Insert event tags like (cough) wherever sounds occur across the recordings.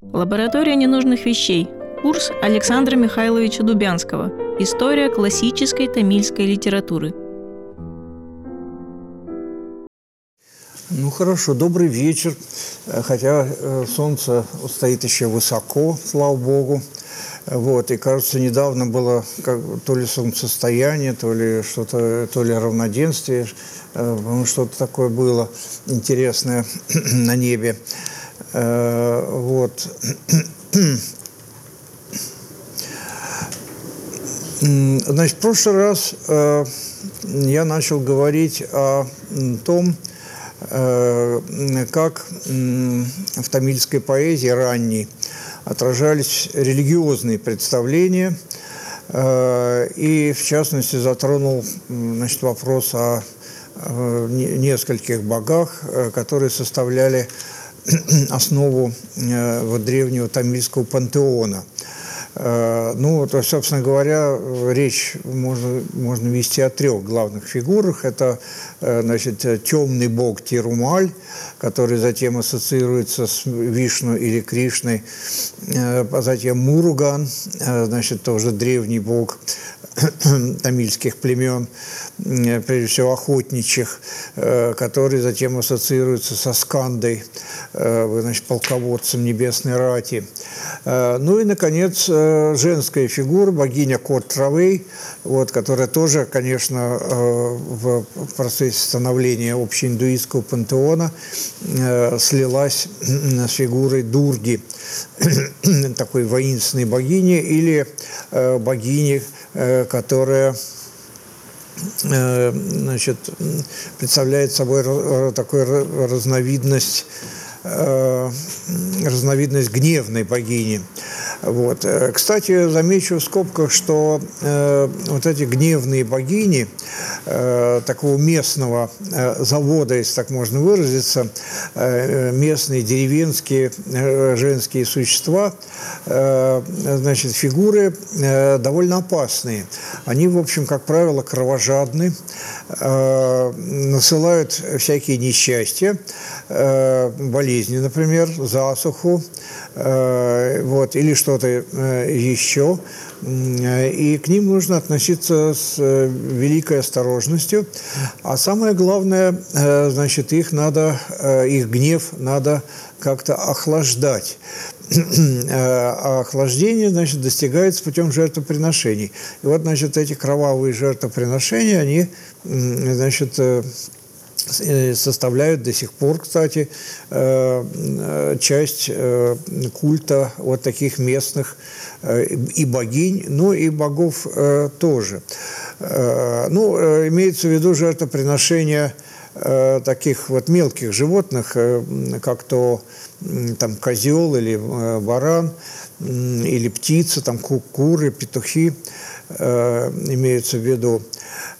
Лаборатория ненужных вещей. Курс Александра Михайловича Дубянского. История классической тамильской литературы. Ну хорошо, добрый вечер. Э, хотя э, солнце стоит еще высоко, слава богу. Вот, и кажется, недавно было как, то ли солнцестояние, то ли что-то, то ли равноденствие, э, что-то такое было интересное (clears throat) на небе. Э, вот. Значит, в прошлый раз э, я начал говорить о том, э, как в тамильской поэзии ранней отражались религиозные представления, и в частности затронул значит, вопрос о нескольких богах, которые составляли (clears throat) основу э, вот, древнего тамильского пантеона. Э, ну, то, собственно говоря, речь можно, можно вести о трех главных фигурах. Это, значит, темный бог Тирумаль, который затем ассоциируется с Вишну или Кришной, а затем Муруган, значит, тоже древний бог (clears throat) тамильских племен, прежде всего охотничьих, э, который затем ассоциируется со Скандой, э, значит, полководцем небесной рати. Э, ну и, наконец, женская фигура, богиня Кот Травей, вот, которая тоже, конечно, в процессе становления общеиндуистского пантеона слилась с фигурой Дурги, (clears throat) такой воинственной богини или богини, которая Э, значит, представляет собой такую разновидность э, разновидность гневной богини. Вот. Э, кстати, замечу в скобках, что э, вот эти гневные богини э, такого местного э, завода, если так можно выразиться, э, местные деревенские э, женские существа, э, значит, фигуры э, довольно опасные. Они, в общем, как правило, кровожадны, э, насылают всякие несчастья, э, болезни, например, засуху, вот, или что-то э, еще. И к ним нужно относиться с э, великой осторожностью. А самое главное, э, значит, их надо, их гнев надо как-то охлаждать. (clears throat) А охлаждение, значит, достигается путем жертвоприношений. И вот, значит, эти кровавые жертвоприношения, они, значит, Э, составляют до сих пор, кстати, э, э, часть культа вот таких местных и богинь, ну и богов тоже. Ну, имеется в виду жертвоприношение таких вот мелких животных, как то там козел или баран, или птица, там куры, петухи имеются в виду.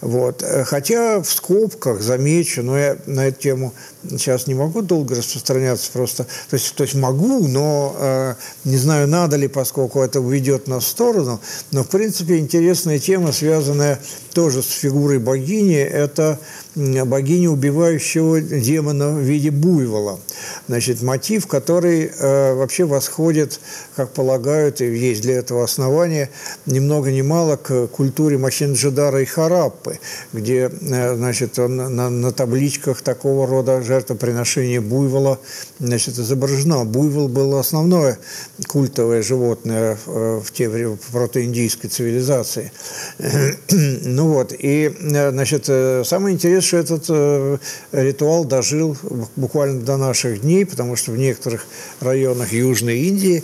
Вот. Хотя в скобках замечу, но я на эту тему сейчас не могу долго распространяться просто. То есть, то есть могу, но э, не знаю, надо ли, поскольку это уведет нас в сторону. Но, в принципе, интересная тема, связанная тоже с фигурой богини, это богиня, убивающего демона в виде буйвола. Значит, мотив, который э, вообще восходит, как полагают, и есть для этого основания, ни много ни мало к культуре Махенджидара и Хараппы, где, э, значит, на, на табличках такого рода жертвоприношения буйвола значит, изображено. Буйвол был основное культовое животное э, в те времена протоиндийской цивилизации. (clears throat) ну вот. И, э, значит, э, самое интересное, что этот э, ритуал дожил буквально до наших дней, потому что в некоторых районах Южной Индии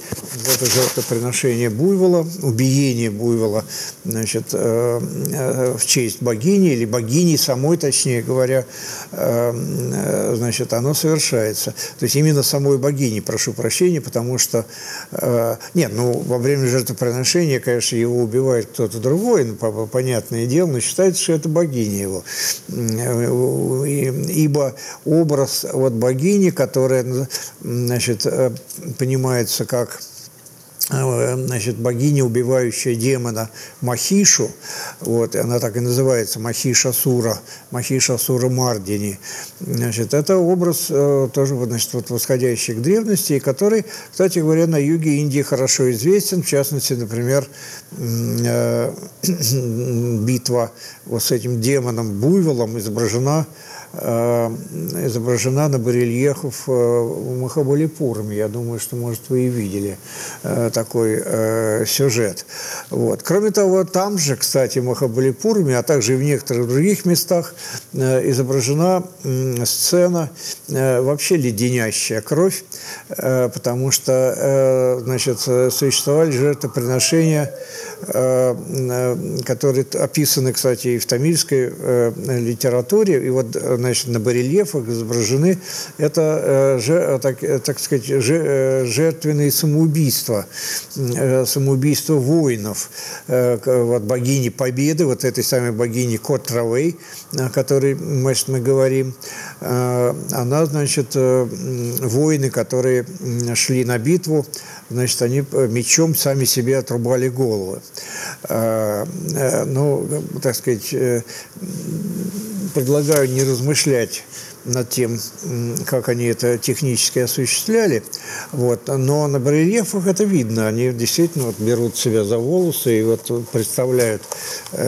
это жертвоприношение буйвола, убиение буйвола, значит, в честь богини или богини самой, точнее говоря, значит, оно совершается. То есть именно самой богини, прошу прощения, потому что, нет, ну, во время жертвоприношения, конечно, его убивает кто-то другой, ну, понятное дело, но считается, что это богиня его. Ибо образ вот богини, которая значит, э, понимается как Э, значит, богиня, убивающая демона Махишу, вот, она так и называется, Махиша Сура, Махиша Сура Мардини. Значит, это образ э, тоже значит, вот, восходящий к древности, который, кстати говоря, на юге Индии хорошо известен, в частности, например, э, (clears throat) битва вот с этим демоном Буйволом изображена Э, изображена на барельефах э, в Махабалипурме. Я думаю, что, может, вы и видели э, такой сюжет. Вот. Кроме того, там же, кстати, в Махабалипурме, а также и в некоторых других местах изображена сцена вообще леденящая кровь, потому что значит, существовали жертвоприношения Э, э, которые описаны, кстати, и в тамильской э, литературе, и вот, значит, на барельефах изображены это, так, так сказать, жертвенные самоубийства, самоубийства воинов, вот богини Победы, вот этой самой богини Котравей, о которой значит, мы говорим, она, значит, воины, которые шли на битву, значит, они мечом сами себе отрубали головы. Э, э, ну, так сказать, э, предлагаю не размышлять над тем, как они это технически осуществляли. Вот. Но на барельефах это видно. Они действительно вот берут себя за волосы и вот представляют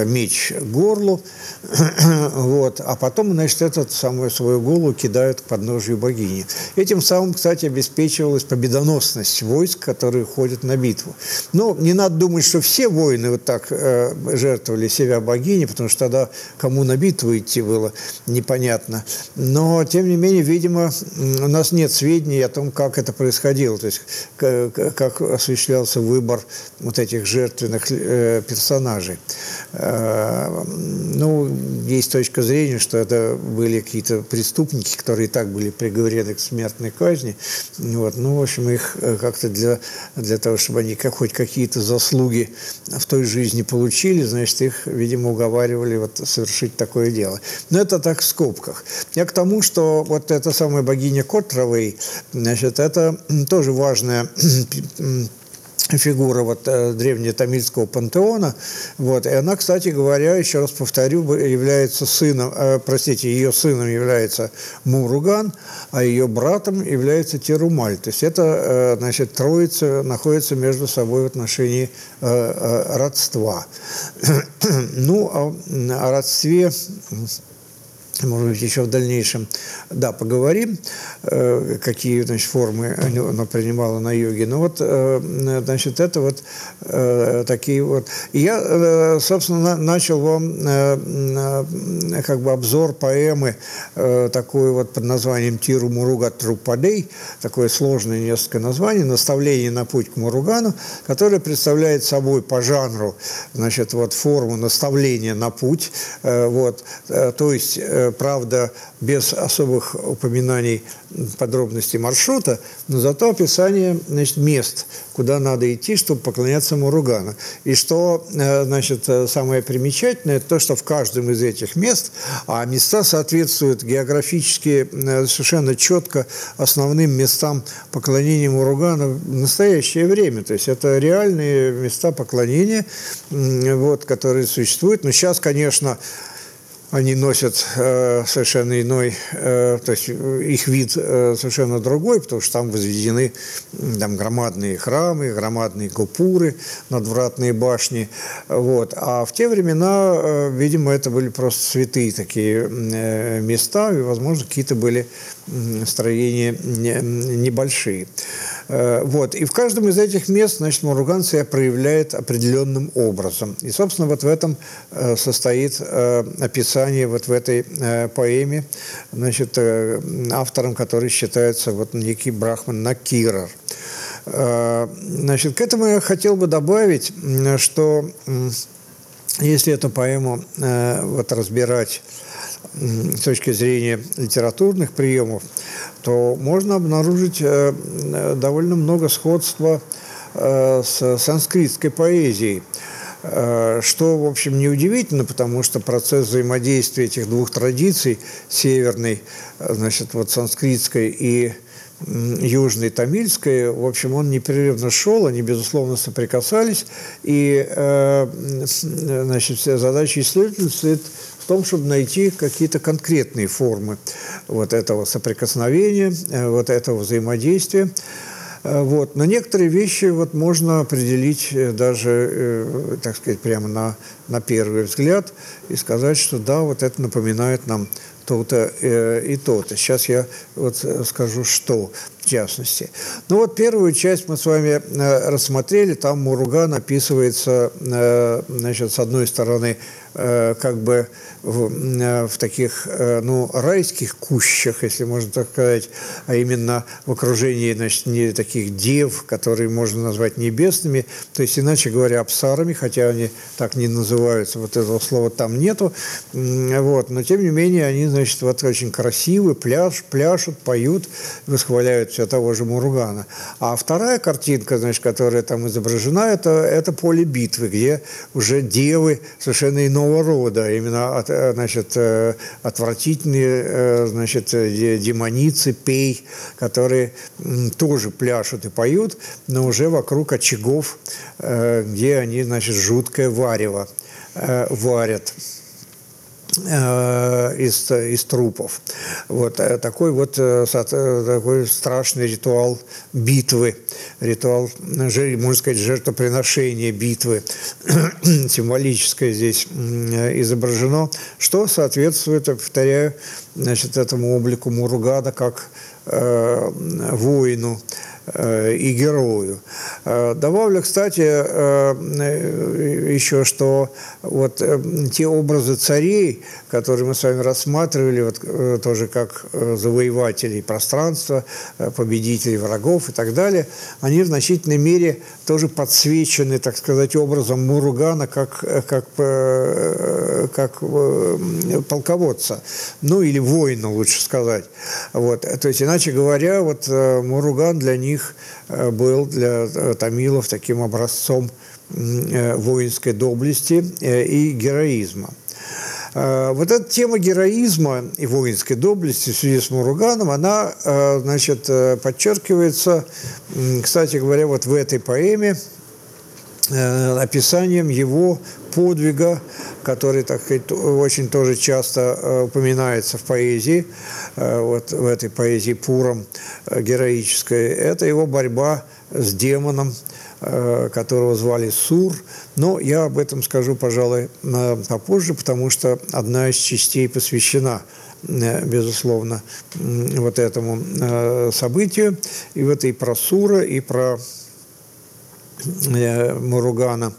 меч горлу, (coughs) вот, а потом, значит, этот самую свою голову кидают к подножию богини. Этим самым, кстати, обеспечивалась победоносность войск, которые ходят на битву. Но не надо думать, что все воины вот так э, жертвовали себя богине, потому что тогда кому на битву идти было непонятно. Но, тем не менее, видимо, у нас нет сведений о том, как это происходило, то есть как осуществлялся выбор вот этих жертвенных э, персонажей. Э, ну, есть точка зрения, что это были какие-то преступники, которые и так были приговорены к смертной казни. Вот. Ну, в общем, их э, как-то для, для того, чтобы они как, хоть какие-то заслуги в той жизни получили, значит, их, видимо, уговаривали вот совершить такое дело. Но это так в скобках. Я к тому, что вот эта самая богиня Котровой, значит, это тоже важная (clears throat) фигура вот э, древнетамильского пантеона. Вот. И она, кстати говоря, еще раз повторю, является сыном, э, простите, ее сыном является Муруган, а ее братом является Терумаль. То есть это, э, значит, троица находится между собой в отношении э, э, родства. (clears throat) ну, о, о родстве может быть, еще в дальнейшем, да, поговорим, э, какие, значит, формы она принимала на йоге. Но вот, э, значит, это вот э, такие вот. И я, собственно, начал вам как бы обзор поэмы такой вот под названием «Тиру Муруга Трупадей», такое сложное несколько названий, «Наставление на путь к Муругану», которое представляет собой по жанру, значит, вот форму наставления на путь, вот, то есть правда, без особых упоминаний подробностей маршрута, но зато описание значит, мест, куда надо идти, чтобы поклоняться Муругану. И что э, значит, самое примечательное, то, что в каждом из этих мест, а места соответствуют географически э, совершенно четко основным местам поклонения Муругану в настоящее время. То есть это реальные места поклонения, вот, которые существуют. Но сейчас, конечно, они носят э, совершенно иной, э, то есть их вид э, совершенно другой, потому что там возведены там громадные храмы, громадные купуры, надвратные башни, вот. А в те времена, э, видимо, это были просто святые такие э, места, и, возможно, какие-то были строения не, небольшие. Э, вот. И в каждом из этих мест, значит, Муруган себя проявляет определенным образом. И, собственно, вот в этом э, состоит э, описание вот в этой поэме, значит, автором который считается вот некий Брахман Накирар. Значит, к этому я хотел бы добавить, что если эту поэму вот разбирать с точки зрения литературных приемов, то можно обнаружить э, довольно много сходства э, с санскритской поэзией. Э, что, в общем, неудивительно, потому что процесс взаимодействия этих двух традиций, северной, значит, вот санскритской и Южной Тамильской, в общем, он непрерывно шел, они, безусловно, соприкасались, и значит, задача исследователя стоит в том, чтобы найти какие-то конкретные формы вот этого соприкосновения, вот этого взаимодействия. Э, вот. Но некоторые вещи вот можно определить э, даже, э, так сказать, прямо на, на первый взгляд и сказать, что да, вот это напоминает нам то-то и то-то. Сейчас я вот скажу, что в частности. Ну вот первую часть мы с вами рассмотрели, там Муруган описывается, значит, с одной стороны, как бы в, э, в таких э, ну, райских кущах, если можно так сказать, а именно в окружении значит, не таких дев, которые можно назвать небесными, то есть, иначе говоря, абсарами, хотя они так не называются, вот этого слова там нету, вот, но тем не менее они, значит, вот очень красивы, пляж, пляшут, поют, восхваляют все того же Муругана. А вторая картинка, значит, которая там изображена, это, это поле битвы, где уже девы совершенно иного рода, именно от, значит, э, отвратительные, э, значит, демоницы, пей, которые тоже пляшут и поют, но уже вокруг очагов, где они, значит, жуткое варево варят. Э, из, из трупов. Вот э, такой вот э, такой страшный ритуал битвы, ритуал, можно сказать, жертвоприношения битвы, (clears throat) символическое здесь изображено, что соответствует, повторяю, значит, этому облику Муругада как э, воину, Э, и герою. Э, добавлю, кстати, э, еще, что вот те образы царей, которые мы с вами рассматривали, вот тоже как завоевателей пространства, победителей врагов и так далее, они в значительной мере тоже подсвечены, так сказать, образом Муругана как, как, как полководца, ну или воина, лучше сказать. Вот. То есть, иначе говоря, вот Муруган для них э, был для э, тамилов таким образцом э, воинской доблести и героизма. Вот эта тема героизма и воинской доблести в связи с Муруганом, она, значит, подчеркивается, кстати говоря, вот в этой поэме описанием его подвига, который, так сказать, очень тоже часто упоминается в поэзии, вот в этой поэзии Пуром, Э, героической, это его борьба с демоном, э, которого звали Сур. Но я об этом скажу, пожалуй, попозже, потому что одна из частей посвящена э, безусловно, вот этому событию. И в этой про Сура, и про Муругана,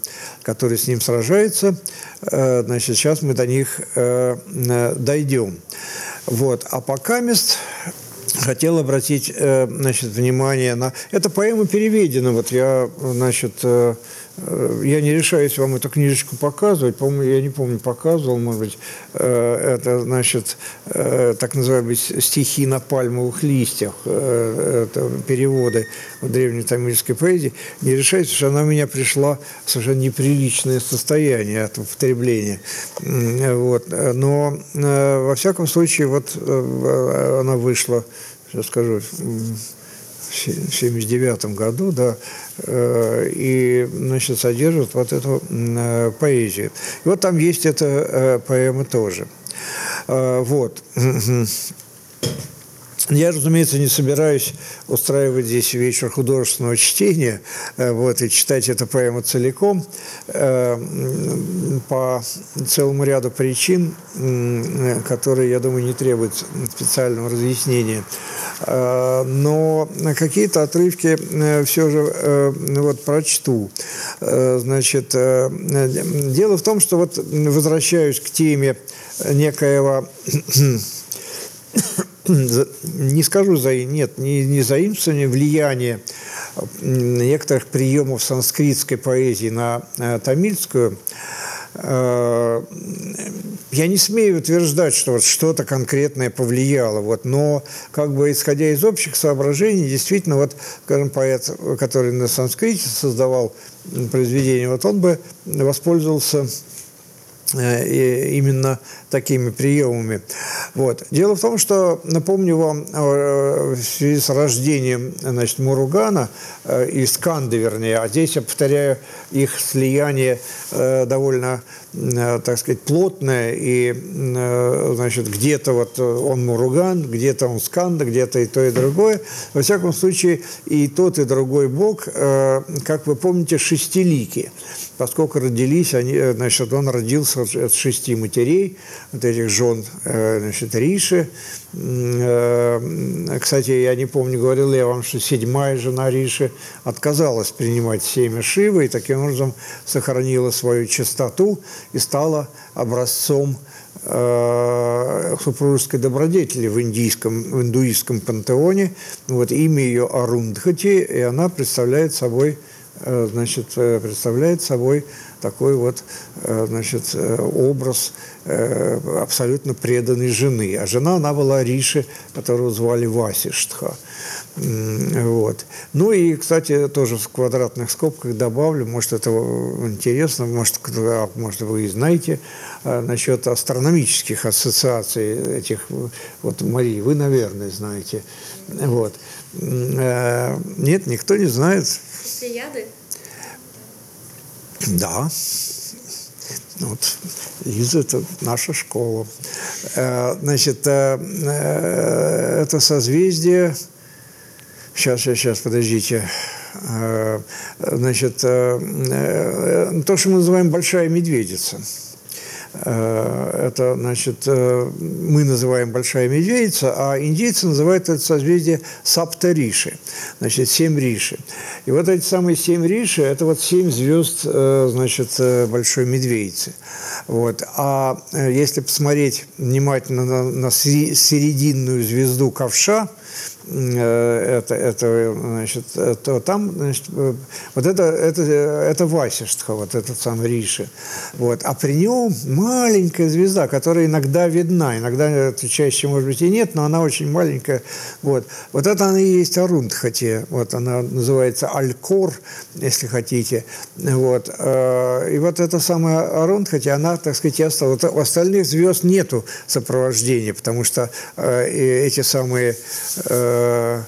который с ним сражается. Значит, сейчас мы до них дойдем. Вот. А пока мест хотел обратить э, значит, внимание на... Эта поэма переведена. Вот я, значит, э, э, я не решаюсь вам эту книжечку показывать. По-моему, я не помню, показывал, может быть. Это, значит, так называемые стихи на пальмовых листьях. Это переводы в древней тамильской поэзии. Не решаюсь, потому что она у меня пришла в совершенно неприличное состояние от употребления. Вот. Но, во всяком случае, вот она вышла сейчас скажу, в 79 году, да, э, и, значит, содержит вот эту э, поэзию. И вот там есть эта э, поэма тоже. Вот. Я, разумеется, не собираюсь устраивать здесь вечер художественного чтения э, вот, и читать эту поэму целиком э, по целому ряду причин, которые, я думаю, не требуют специального разъяснения. Э, но какие-то отрывки все же вот, прочту. Значит, дело в том, что вот возвращаюсь к теме некоего не скажу за нет, не, не заимствование, влияние некоторых приемов санскритской поэзии на э, тамильскую, э, я не смею утверждать, что вот что-то конкретное повлияло, вот, но как бы исходя из общих соображений, действительно, вот, скажем, поэт, который на санскрите создавал произведение, вот он бы воспользовался именно такими приемами. Вот. Дело в том, что, напомню вам, в связи с рождением значит, Муругана, и Сканды, вернее, а здесь я повторяю, их слияние довольно Э, так сказать, плотное, и, э, значит, где-то вот он Муруган, где-то он Сканда, где-то и то, и другое. Во всяком случае, и тот, и другой бог, э, как вы помните, шестилики, поскольку родились они, значит, он родился от шести матерей, от этих жен, значит, Риши. Кстати, я не помню, говорил я вам, что седьмая жена Риши отказалась принимать семя Шивы и таким образом сохранила свою чистоту и стала образцом э, супружеской добродетели в индийском, в индуистском пантеоне. Вот имя ее Арундхати, и она представляет собой, э, значит, э, представляет собой такой вот, э, значит, э, образ э, абсолютно преданной жены. А жена, она была Риши, которую звали Васиштха. Вот. Ну и, кстати, тоже в квадратных скобках добавлю, может, это интересно, может, может вы и знаете, а, насчет астрономических ассоциаций этих, вот, Марии, вы, наверное, знаете. Вот. Нет, никто не знает. Плеяды? Да. Вот, Лиза – это наша школа. Э, значит, э, это созвездие Сейчас, сейчас, сейчас, подождите. Э, значит, э, э, то, что мы называем большая медведица. Это, значит, мы называем большая медведица, а индейцы называют это созвездие Саптариши, значит, семь риши. И вот эти самые семь риши – это вот семь звезд, значит, большой медведицы. Вот. А если посмотреть внимательно на, на серединную звезду ковша, Э, это, это, значит, то там, значит, э, вот это, это, это Васиштха, вот этот сам Риши. Вот. А при нем маленькая звезда, которая иногда видна, иногда чаще, может быть, и нет, но она очень маленькая. Вот, вот это она и есть Арундхати, вот она называется Алькор, если хотите. Вот. Э, и вот эта самая Арундхати, она, так сказать, стала. Вот у остальных звезд нету сопровождения, потому что эти самые Э,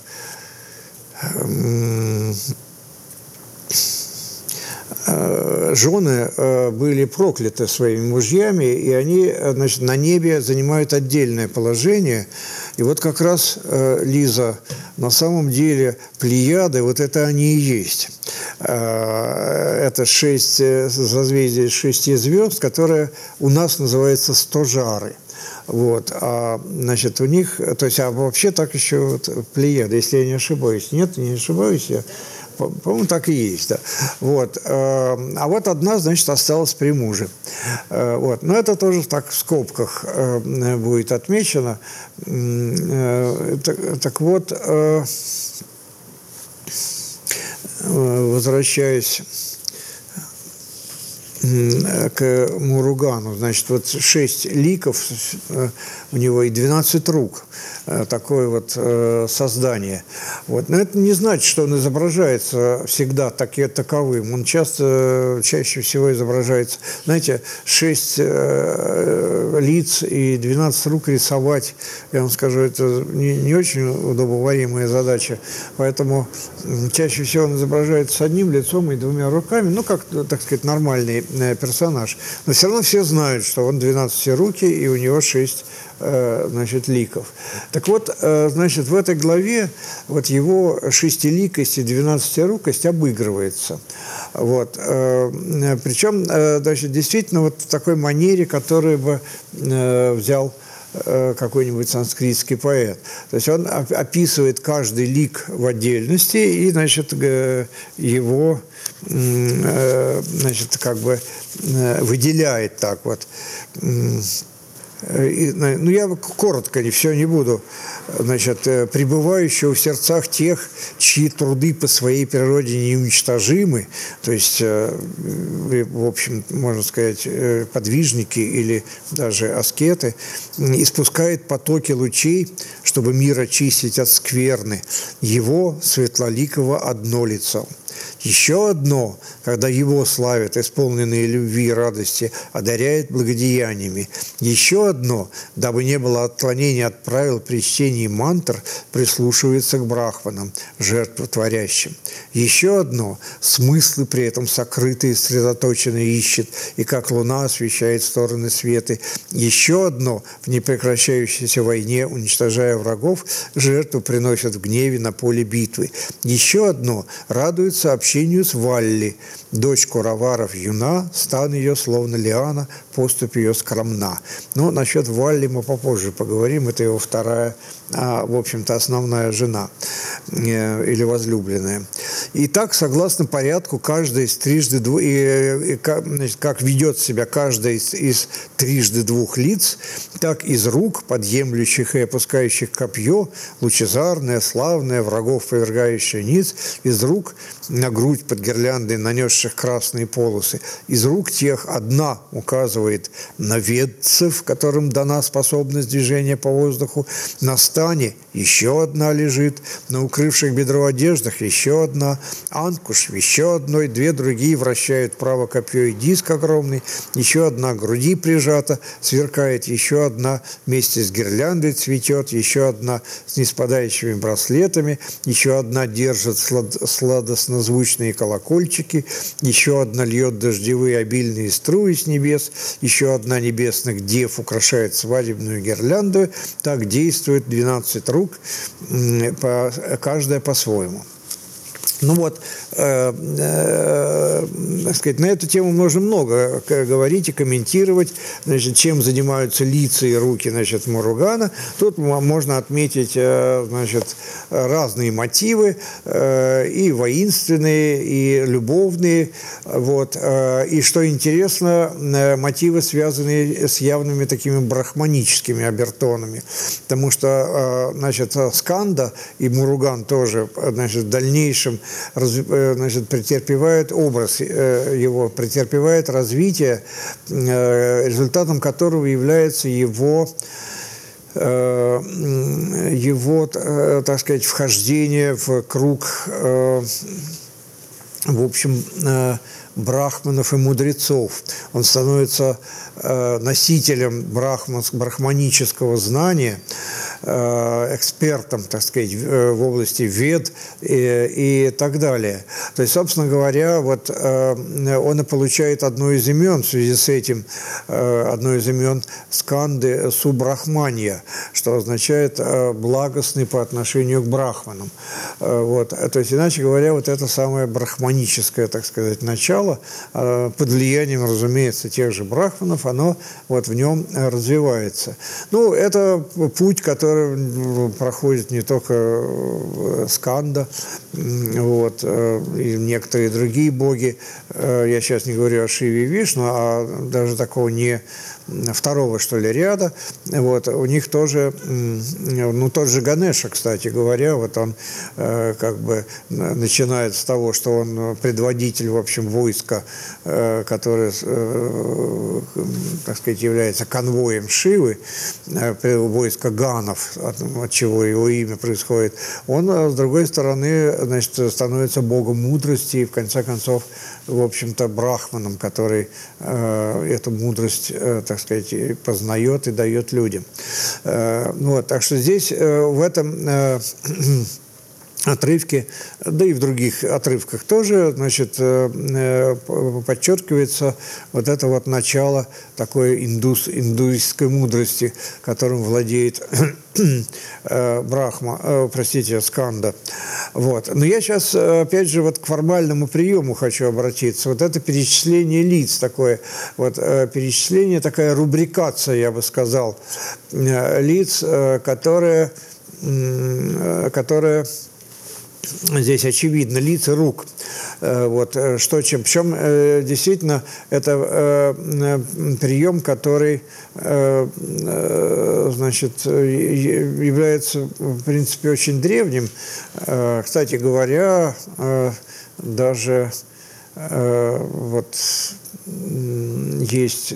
э, жены э, были прокляты своими мужьями, и они значит, на небе занимают отдельное положение. И вот как раз, Лиза, на самом деле плеяды, вот это они и есть. Это шесть созвездий шести звезд, которые у нас называются стожары – вот. А, значит, у них, то есть, а вообще так еще вот плеяда, если я не ошибаюсь. Нет, не ошибаюсь я. По-моему, так и есть, да. Вот. А, а вот одна, значит, осталась при муже. А, вот. Но это тоже так в скобках э, будет отмечено. Э, так, так вот, э, возвращаясь к Муругану. Значит, вот шесть ликов э, у него и 12 рук. Э, такое вот э, создание. Вот. Но это не значит, что он изображается всегда таки, таковым. Он часто, чаще всего изображается, знаете, 6 э, лиц и 12 рук рисовать, я вам скажу, это не, не очень удобоваримая задача. Поэтому чаще всего он изображается с одним лицом и двумя руками, ну, как, так сказать, нормальный персонаж. Но все равно все знают, что он 12 руки и у него 6 Э, значит, ликов. Так вот, э, значит, в этой главе вот его шестиликость и двенадцатирукость обыгрывается. Вот. Э, Причем, значит, действительно вот в такой манере, которую бы взял какой-нибудь санскритский поэт. То есть он описывает каждый лик в отдельности и, значит, его, значит, как бы выделяет так вот. Э, ну, я коротко, не все не буду, значит, э, пребывающего в сердцах тех, чьи труды по своей природе неуничтожимы, то есть, э, в общем, можно сказать, подвижники или даже аскеты, испускает потоки лучей, чтобы мир очистить от скверны, его светлоликого одно лицо – Еще одно, когда его славят, исполненные любви и радости, одаряет благодеяниями. Еще одно, дабы не было отклонения от правил при чтении мантр, прислушивается к брахманам, жертвотворящим. Еще одно, смыслы при этом сокрытые, сосредоточенные ищет, и как луна освещает стороны света. Еще одно, в непрекращающейся войне, уничтожая врагов, жертву приносят в гневе на поле битвы. Еще одно, радуется общению с Валли, дочь Кураваров юна, стан ее словно лиана, поступь ее скромна. Ну, насчет Валли мы попозже поговорим, это его вторая, а, в общем-то, основная жена э, или возлюбленная. И так, согласно порядку, каждая из трижды двух, и, и, значит, как ведет себя каждая из, из трижды двух лиц, так из рук, подъемлющих и опускающих копье, лучезарное, славное, врагов повергающее низ, из рук на грудь под гирляндой, нанесших красные полосы. Из рук тех одна указывает на ведцев, которым дана способность движения по воздуху, на стане еще одна лежит, на укрывших бедро одеждах еще одна, анкуш еще одной, две другие вращают право копье и диск огромный, еще одна груди прижата, сверкает еще одна вместе с гирляндой цветет, еще одна с неспадающими браслетами, еще одна держит слад сладостнозвучные колокольчики, еще одна льет дождевые обильные струи с небес, еще одна небесных дев украшает свадебную гирлянду. Так действует 12 рук, каждая по-своему. Ну вот, э, э, сказать, на эту тему можно много говорить и комментировать, значит, чем занимаются лица и руки значит, Муругана. Тут можно отметить э, значит, разные мотивы, и воинственные, и любовные. Вот. И что интересно, мотивы, связанные с явными такими брахманическими обертонами. Потому что значит, Сканда и Муруган тоже значит, в дальнейшем значит, претерпевает образ э, его, претерпевает развитие, э, результатом которого является его его, так сказать, вхождение в круг, в общем, брахманов и мудрецов. Он становится носителем брахманического знания, Э, экспертом, так сказать, э, в области вед и, и так далее. То есть, собственно говоря, вот э, он и получает одно из имен в связи с этим, одно из имен Сканды Субрахманья, что означает благостный по отношению к брахманам. Вот. То есть, иначе говоря, вот это самое брахманическое, так сказать, начало, под влиянием, разумеется, тех же брахманов, оно вот в нем развивается. Ну, это путь, который который проходит не только э, Сканда, вот, э, и некоторые другие боги. Э, я сейчас не говорю о Шиве и Вишну, а даже такого не второго, что ли, ряда. Вот, у них тоже, ну, тот же Ганеша, кстати говоря, вот он э, как бы начинает с того, что он предводитель, в общем, войска, э, которое, э, так сказать, является конвоем Шивы, э, войска Ганов, от, чего его имя происходит. Он, с другой стороны, значит, становится богом мудрости и, в конце концов, в общем-то, брахманом, который э, эту мудрость, э, так сказать, познает и дает людям. Э, вот, так что здесь э, в этом э, (clears throat) отрывке, да и в других отрывках тоже, значит, э, э, подчеркивается вот это вот начало такой индус, индуистской мудрости, которым владеет э, Брахма, простите, Сканда. Вот. Но я сейчас, опять же, вот к формальному приему хочу обратиться. Вот это перечисление лиц такое, вот перечисление, такая рубрикация, я бы сказал, лиц, которые, которые здесь очевидно лица рук. Э, вот, э, что чем. Причем э, действительно это прием, который значит, является в принципе очень древним. Кстати говоря, даже вот есть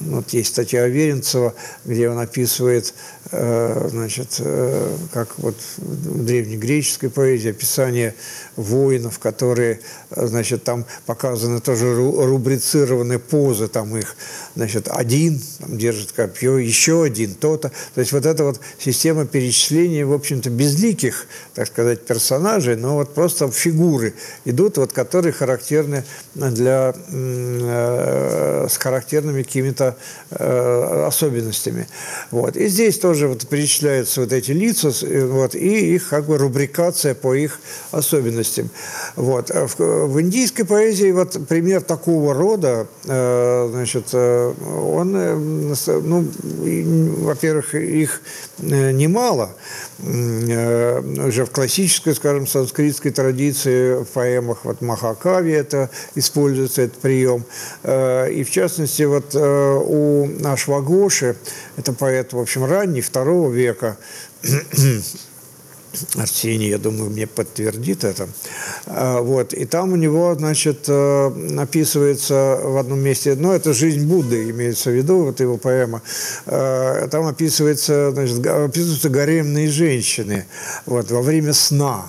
Вот есть статья Аверинцева, где он описывает, э, значит, э, как вот в древнегреческой поэзии описание воинов, которые, значит, там показаны тоже рубрицированные позы, там их, значит, один там держит копье, еще один, то-то. То есть вот эта вот система перечисления, в общем-то, безликих, так сказать, персонажей, но вот просто фигуры идут, вот которые характерны для, э, с характерными какими-то э, особенностями. Вот. И здесь тоже вот перечисляются вот эти лица, вот, и их как бы рубрикация по их особенностям. Вот. В, в индийской поэзии вот пример такого рода, э, значит, э, он, э, ну, во-первых, их э, немало, Э, уже в классической, скажем, санскритской традиции, в поэмах вот Махакави это используется, этот прием. Э, и в частности, вот э, у Ашвагоши, это поэт, в общем, ранний, второго века, (clears throat) Арсений, я думаю, мне подтвердит это. А, вот. И там у него, значит, э, описывается в одном месте, ну, это «Жизнь Будды» имеется в виду, вот его поэма. Э, там описывается, значит, описываются гаремные женщины вот, во время сна.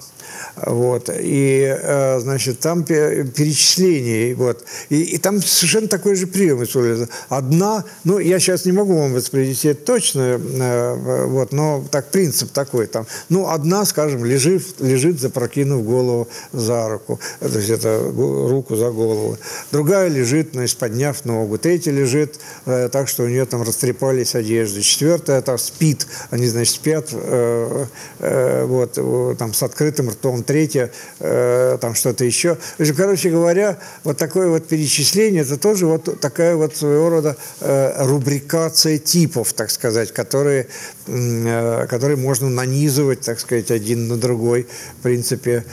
Вот. И, э, значит, там перечисление. Вот. И, и там совершенно такой же прием используется. Одна, ну, я сейчас не могу вам воспроизвести это точно, э, вот, но так принцип такой. Там, ну, одна, скажем, лежит, лежит, запрокинув голову за руку. То есть это руку за голову. Другая лежит, значит, подняв ногу. Третья лежит э, так, что у нее там растрепались одежды. Четвертая там спит. Они, значит, спят э, э, вот, там с открытым ртом третье, э, там что-то еще. Короче говоря, вот такое вот перечисление, это тоже вот такая вот своего рода э, рубрикация типов, так сказать, которые, э, которые можно нанизывать, так сказать, один на другой, в принципе,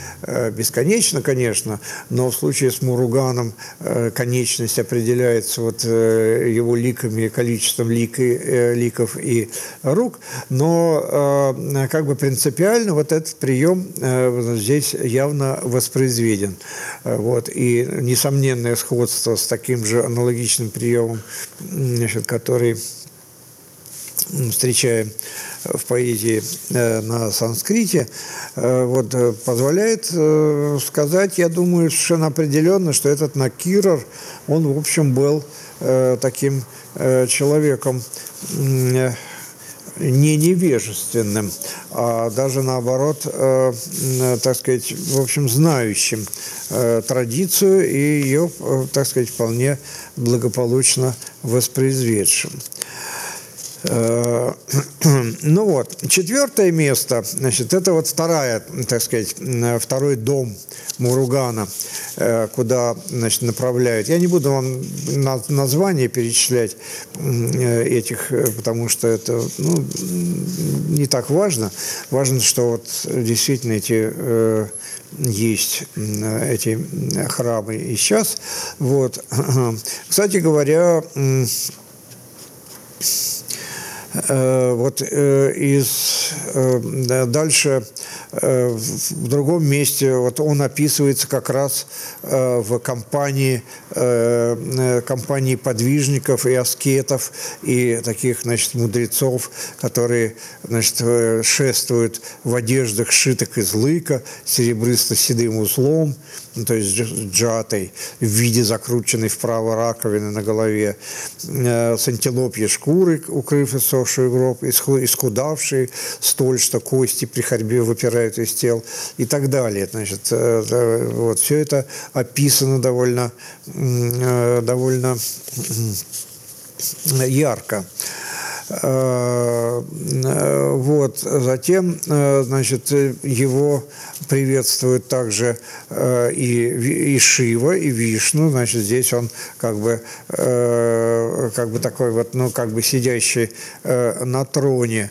бесконечно, конечно, но в случае с Муруганом конечность определяется вот его ликами, количеством лик, э, ликов и рук, но как бы принципиально вот этот прием здесь явно воспроизведен. Э, вот. И несомненное сходство с таким же аналогичным приемом, значит, который встречаем в поэзии э, на санскрите, э, вот, позволяет сказать, я думаю, совершенно определенно, что этот Накирор, он, в общем, был таким человеком не невежественным, а даже наоборот, э, так сказать, в общем, знающим э, традицию и ее, э, так сказать, вполне благополучно воспроизведшим. Э, (clears throat) ну вот, четвертое место, значит, это вот вторая, так сказать, второй дом Муругана, э, куда, значит, направляют. Я не буду вам название перечислять э, этих, потому что это, ну, не так важно. Важно, что вот действительно эти есть эти храмы и сейчас. Вот. (clears throat) Кстати говоря, вот э, из э, дальше в другом месте вот он описывается как раз в компании компании подвижников и аскетов и таких значит мудрецов, которые значит шествуют в одеждах сшитых из лыка серебристо-седым узлом ну, то есть сжатой, в виде закрученной вправо раковины на голове, э, с антилопьей шкуры, укрыв иссохшую гроб, исхудавший столь, что кости при ходьбе выпирают из тел и так далее. Значит, э, вот, все это описано довольно, э, довольно ярко. Вот. Затем, значит, его приветствует также э, и, и Шива, и Вишну. Значит, здесь он как бы, э, как бы такой вот, ну, как бы сидящий э, на троне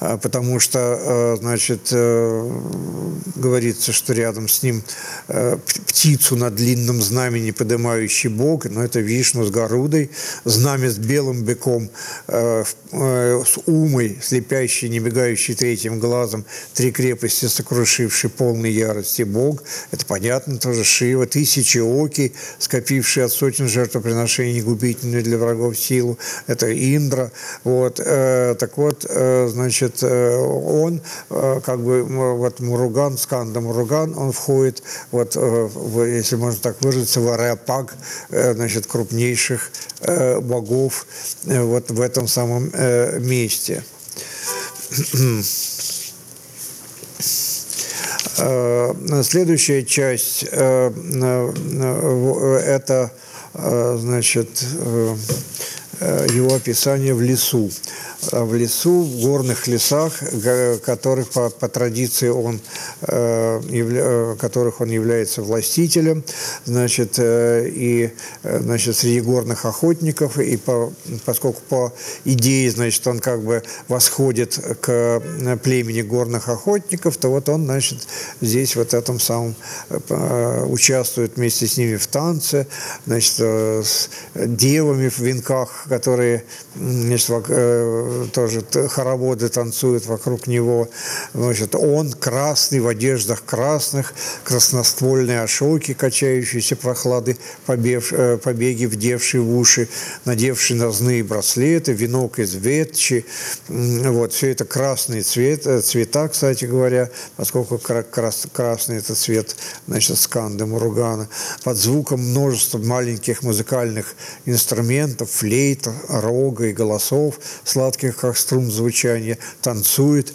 потому что, значит, говорится, что рядом с ним э, птицу на длинном знамени поднимающий Бог, но это Вишну с Горудой, знамя с белым быком, э, э, с умой, слепящей, не мигающей третьим глазом, три крепости сокрушивший полной ярости Бог. Это понятно тоже Шива, тысячи оки, скопившие от сотен жертвоприношений губительную для врагов силу. Это Индра. Вот. Э, так вот, э, значит, э, он как бы вот Муруган, Сканда Муруган, он входит, вот, в, если можно так выразиться, в ареопаг, значит, крупнейших богов вот в этом самом месте. Следующая часть это значит его описание в лесу. Э, в лесу, в горных лесах, которых по, по традиции он, э, явля, э, которых он является властителем, значит, и значит, среди горных охотников, и по, поскольку по идее, значит, он как бы восходит к племени горных охотников, то вот он, значит, здесь вот этом самом участвует вместе с ними в танце, значит, с девами в венках, которые, значит, тоже хороводы танцуют вокруг него. Значит, он красный, в одеждах красных, красноствольные ошоки, качающиеся прохлады, побег, э, побеги, вдевшие в уши, надевшие нозные браслеты, венок из ветчи. Вот, все это красный цвет, э, цвета, кстати говоря, поскольку крас, красный это цвет, значит, сканды Муругана. Под звуком множества маленьких музыкальных инструментов, флейта, рога и голосов, сладких тонких, как струн звучания, танцует,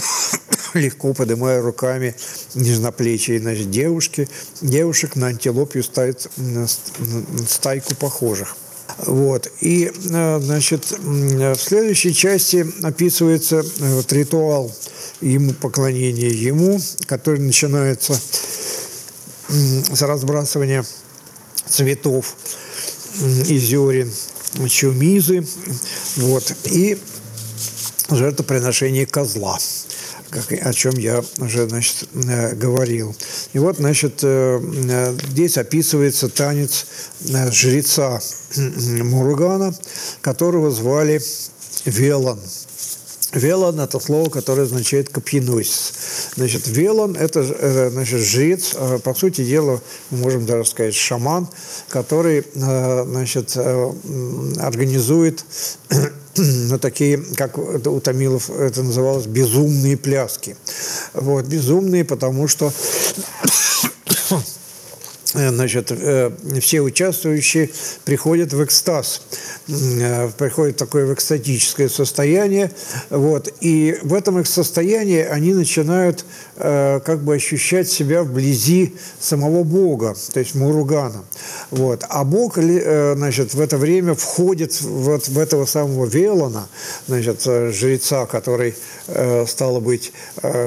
(coughs) легко поднимая руками нежноплечие значит, девушки. Девушек на антилопию ставит стайку похожих. Вот. И, э, значит, в следующей части описывается э, вот, ритуал ему, поклонения ему, который начинается с разбрасывания цветов и зерен чумизы, вот, и жертвоприношение козла как, о чем я уже значит, э, говорил. И вот, значит, э, э, здесь описывается танец жреца Муругана, которого звали Велан. Велан – это слово, которое означает «копьеносец». Значит, Велан – это значит, жрец, по сути дела, мы можем даже сказать, шаман, который значит, организует (clears throat) ну, такие, как у Томилов это называлось, безумные пляски. Вот, безумные, потому что значит, э, все участвующие приходят в экстаз, э, приходит такое в экстатическое состояние, вот, и в этом их состоянии они начинают э, как бы ощущать себя вблизи самого Бога, то есть Муругана, вот, а Бог, значит, в это время входит вот в этого самого Велона, значит, жреца, который, стало быть,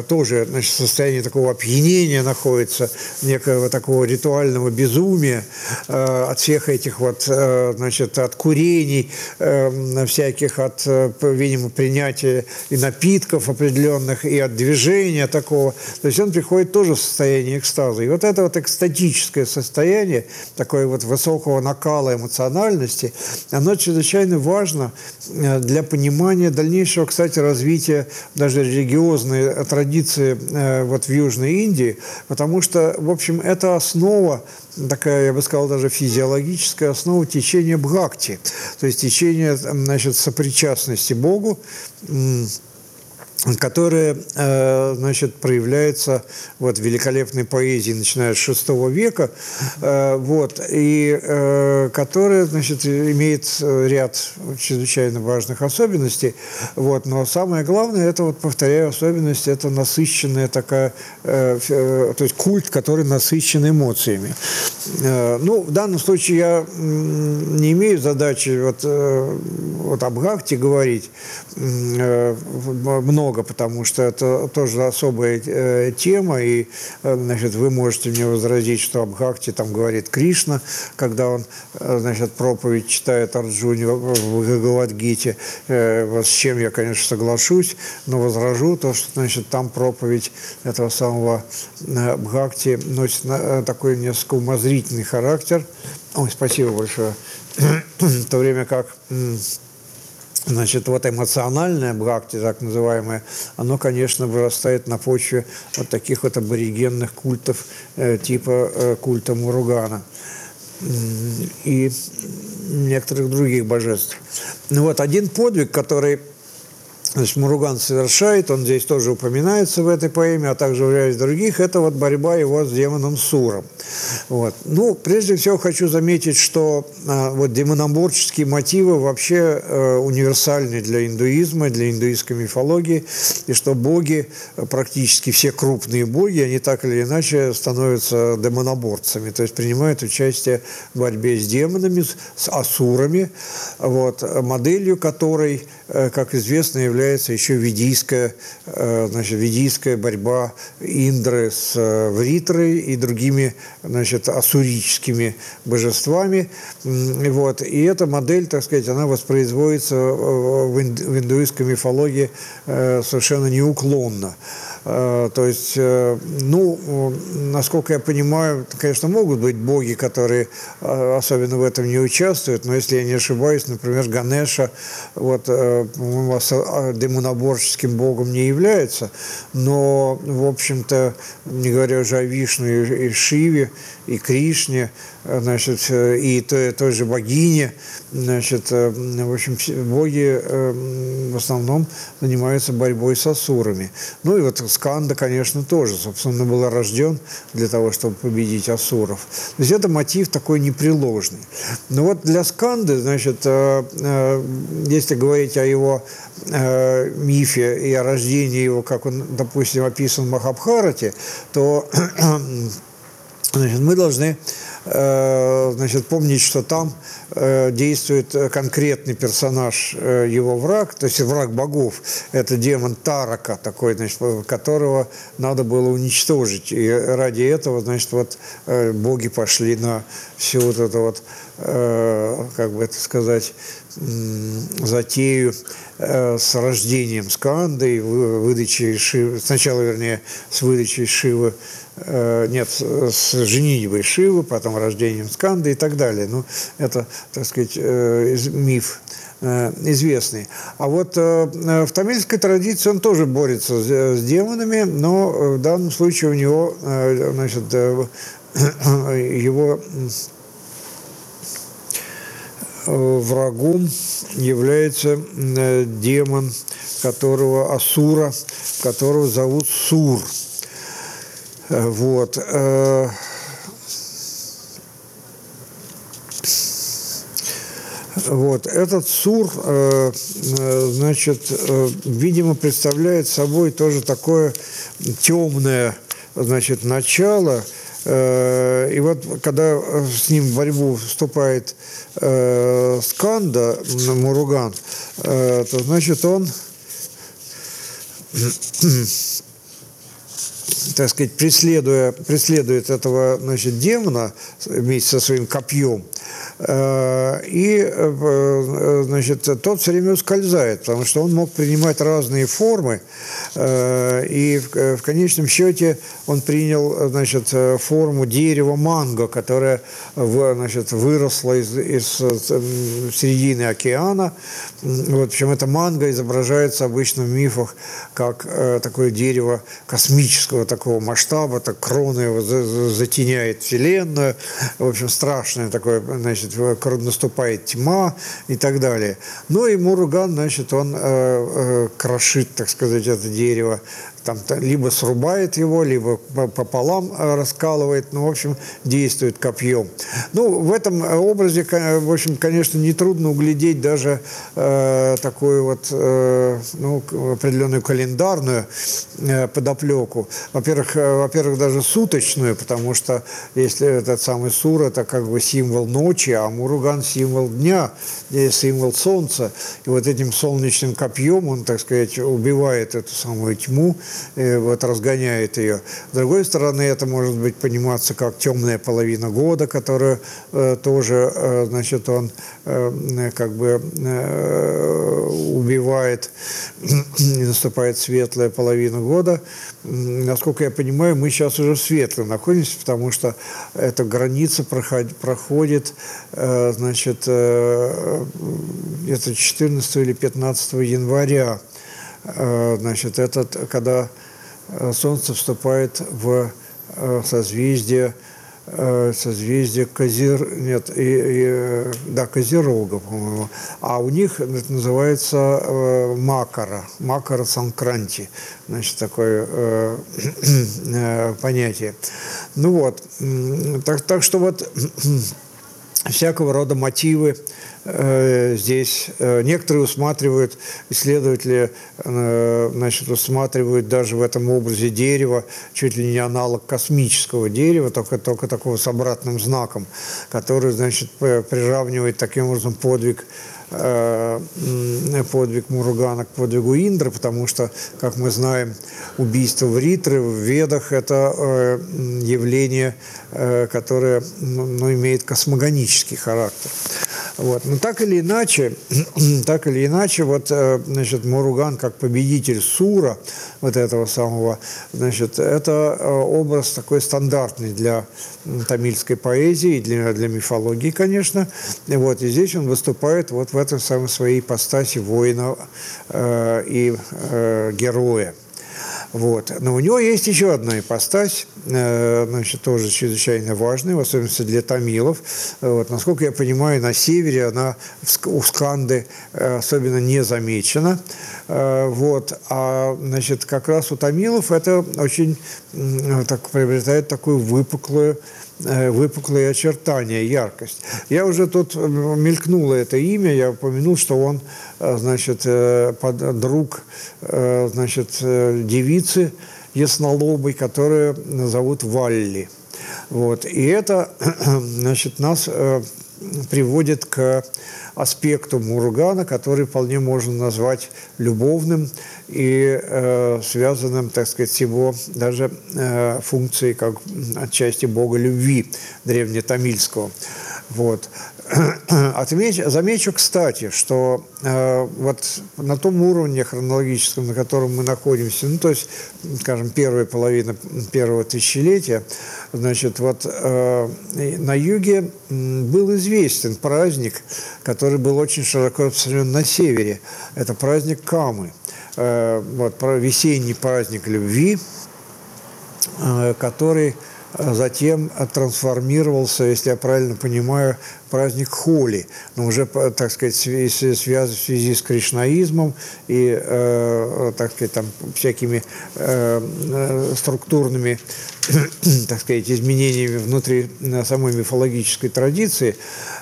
тоже, значит, в состоянии такого опьянения находится, некого такого ритуального безумия э, от всех этих вот, э, значит, от курений э, всяких, от, э, видимо, принятия и напитков определенных, и от движения такого. То есть он приходит тоже в состояние экстаза. И вот это вот экстатическое состояние, такое вот высокого накала эмоциональности, оно чрезвычайно важно э, для понимания дальнейшего, кстати, развития даже религиозной традиции э, вот в Южной Индии, потому что, в общем, это основа такая, я бы сказал, даже физиологическая основа течения бхакти, то есть течение значит, сопричастности Богу, которая, э, значит, проявляется вот великолепной поэзии, начиная с VI века, э, вот, и э, которая, значит, имеет ряд чрезвычайно важных особенностей, вот, но самое главное, это, вот, повторяю, особенность, это насыщенная такая, то есть культ, который насыщен эмоциями. Ну, в данном случае я не имею задачи вот, вот об Гахте говорить много, много, потому что это тоже особая э, тема, и э, значит, вы можете мне возразить, что об Бхакти там говорит Кришна, когда он э, значит, проповедь читает Арджуне в Галадгите, э, с чем я, конечно, соглашусь, но возражу то, что значит, там проповедь этого самого э, Бхакти носит э, такой несколько умозрительный характер. Ой, спасибо большое. (clears throat) В то время как Значит, вот эмоциональное бхакти, так называемое, оно, конечно, вырастает на почве вот таких вот аборигенных культов э, типа э, культа Муругана и некоторых других божеств. Ну вот один подвиг, который значит, Муруган совершает, он здесь тоже упоминается в этой поэме, а также в ряде других, это вот борьба его с демоном Суром. Вот. Ну, прежде всего хочу заметить, что а, вот демоноборческие мотивы вообще а, универсальны для индуизма, для индуистской мифологии, и что боги, практически все крупные боги, они так или иначе становятся демоноборцами, то есть принимают участие в борьбе с демонами, с асурами, вот, моделью которой, э, как известно, является еще ведийская, э, значит, ведийская борьба Индры с э, Вритрой и другими значит, ассурическими божествами. Вот. И эта модель, так сказать, она воспроизводится в индуистской мифологии э, совершенно неуклонно. Э, то есть, э, ну, насколько я понимаю, конечно, могут быть боги, которые э, особенно в этом не участвуют, но если я не ошибаюсь, например, Ганеша, вот, по-моему, демоноборческим богом не является, но, в общем-то, не говоря уже о Вишну и Шиве, и Кришне, значит, и той, той же богине, значит, в общем, боги в основном занимаются борьбой с асурами. Ну и вот Сканда, конечно, тоже, собственно, был рожден для того, чтобы победить асуров. То есть это мотив такой непреложный. Но вот для Сканды, значит, э, э, если говорить о его э, мифе и о рождении его, как он, допустим, описан в Махабхарате, то (clears throat) мы должны Э, значит, помнить, что там э, действует конкретный персонаж, э, его враг, то есть враг богов. Это демон Тарака, такой, значит, которого надо было уничтожить. И ради этого, значит, вот боги пошли на всю вот эту вот, как бы это сказать, затею с рождением Сканды, выдачей Шивы, сначала, вернее, с выдачей Шивы Э, нет, с женитьбой Шивы, потом рождением Сканды и так далее. Ну, это, так сказать, э, миф э, известный. А вот в тамильской традиции он тоже борется с демонами, но в данном случае у него, значит, (coughs) его врагом является демон, которого Асура, которого зовут Сур – вот. Э, вот. Этот сур, э, э, значит, видимо, представляет собой тоже такое темное, значит, начало. И вот когда с ним в борьбу вступает Сканда, Муруган, то, значит, он так сказать, преследуя, преследует этого значит, демона вместе со своим копьем, и э, значит, тот все время ускользает, потому что он мог принимать разные формы, э, и в конечном счете он принял значит, форму дерева манго, которое значит, выросло из, из середины океана. Вот, причем это манго изображается обычно в мифах как такое дерево космического такого масштаба, так крона его затеняет Вселенную. В общем, страшное такое, значит, значит, наступает тьма и так далее. Ну и Муруган, значит, он э, э, крошит, так сказать, это дерево там либо срубает его, либо пополам раскалывает, ну, в общем, действует копьем. Ну, в этом образе, в общем, конечно, нетрудно углядеть даже э, такую вот, э, ну, определенную календарную э, подоплеку. Во-первых, э, во-первых, даже суточную, потому что если этот самый Сур – это как бы символ ночи, а Муруган – символ дня, символ солнца. И вот этим солнечным копьем он, так сказать, убивает эту самую тьму, вот разгоняет ее. С другой стороны, это может быть пониматься как темная половина года, которую э, тоже, э, значит, он э, как бы э, убивает, (clears throat) наступает светлая половина года. Насколько я понимаю, мы сейчас уже в светлом находимся, потому что эта граница проходит, проходит э, значит, э, где-то 14 или 15 января. Э, значит, этот, когда Солнце вступает в созвездие созвездие Козер... Нет, и, и, да, Козерога, по-моему. А у них это называется э, Макара, Макара Санкранти. Значит, такое э, (clears throat) э, понятие. Ну вот, так, так что вот (clears throat) всякого рода мотивы Э, здесь. Э, некоторые усматривают, исследователи э, значит, усматривают даже в этом образе дерева чуть ли не аналог космического дерева, только, только такого с обратным знаком, который значит, приравнивает таким образом подвиг подвиг Муругана к подвигу Индры, потому что, как мы знаем, убийство в Ритре в Ведах – это явление, которое ну, имеет космогонический характер. Вот. Но так или иначе, (clears throat) так или иначе, вот, э, значит, Муруган как победитель Сура, вот этого самого, значит, это э, образ такой стандартный для тамильской поэзии, для, для мифологии, конечно. И вот, и здесь он выступает вот в этом самом своей ипостаси воина э, и э, героя. Вот. Но у него есть еще одна ипостась, э, значит, тоже чрезвычайно важная, в особенности для тамилов. Вот. Насколько я понимаю, на севере она у Сканды э, особенно не замечена. Э, вот. А значит, как раз у тамилов это очень так, приобретает такую выпуклую выпуклые очертания, яркость. Я уже тут э, мелькнуло это имя, я упомянул, что он, э, значит, друг, значит, девицы яснолобой, которую зовут Валли. Вот. И это, (clears throat) значит, нас приводит к аспекту Мургана, который вполне можно назвать любовным и э, связанным, так сказать, с его даже э, функцией как отчасти бога любви древнетамильского. Вот. (clears throat) Отмечу, замечу, кстати, что э, вот на том уровне хронологическом, на котором мы находимся, ну, то есть, скажем, первая половина первого тысячелетия, значит, вот э, на юге был известен праздник, который был очень широко распространен на севере. Это праздник Камы. Э, вот, весенний праздник любви, э, который затем трансформировался, если я правильно понимаю, праздник Холи, но уже, так сказать, в связи с кришнаизмом и, э, так сказать, там всякими э, э структурными, (clears throat) так сказать, изменениями внутри э, самой мифологической традиции.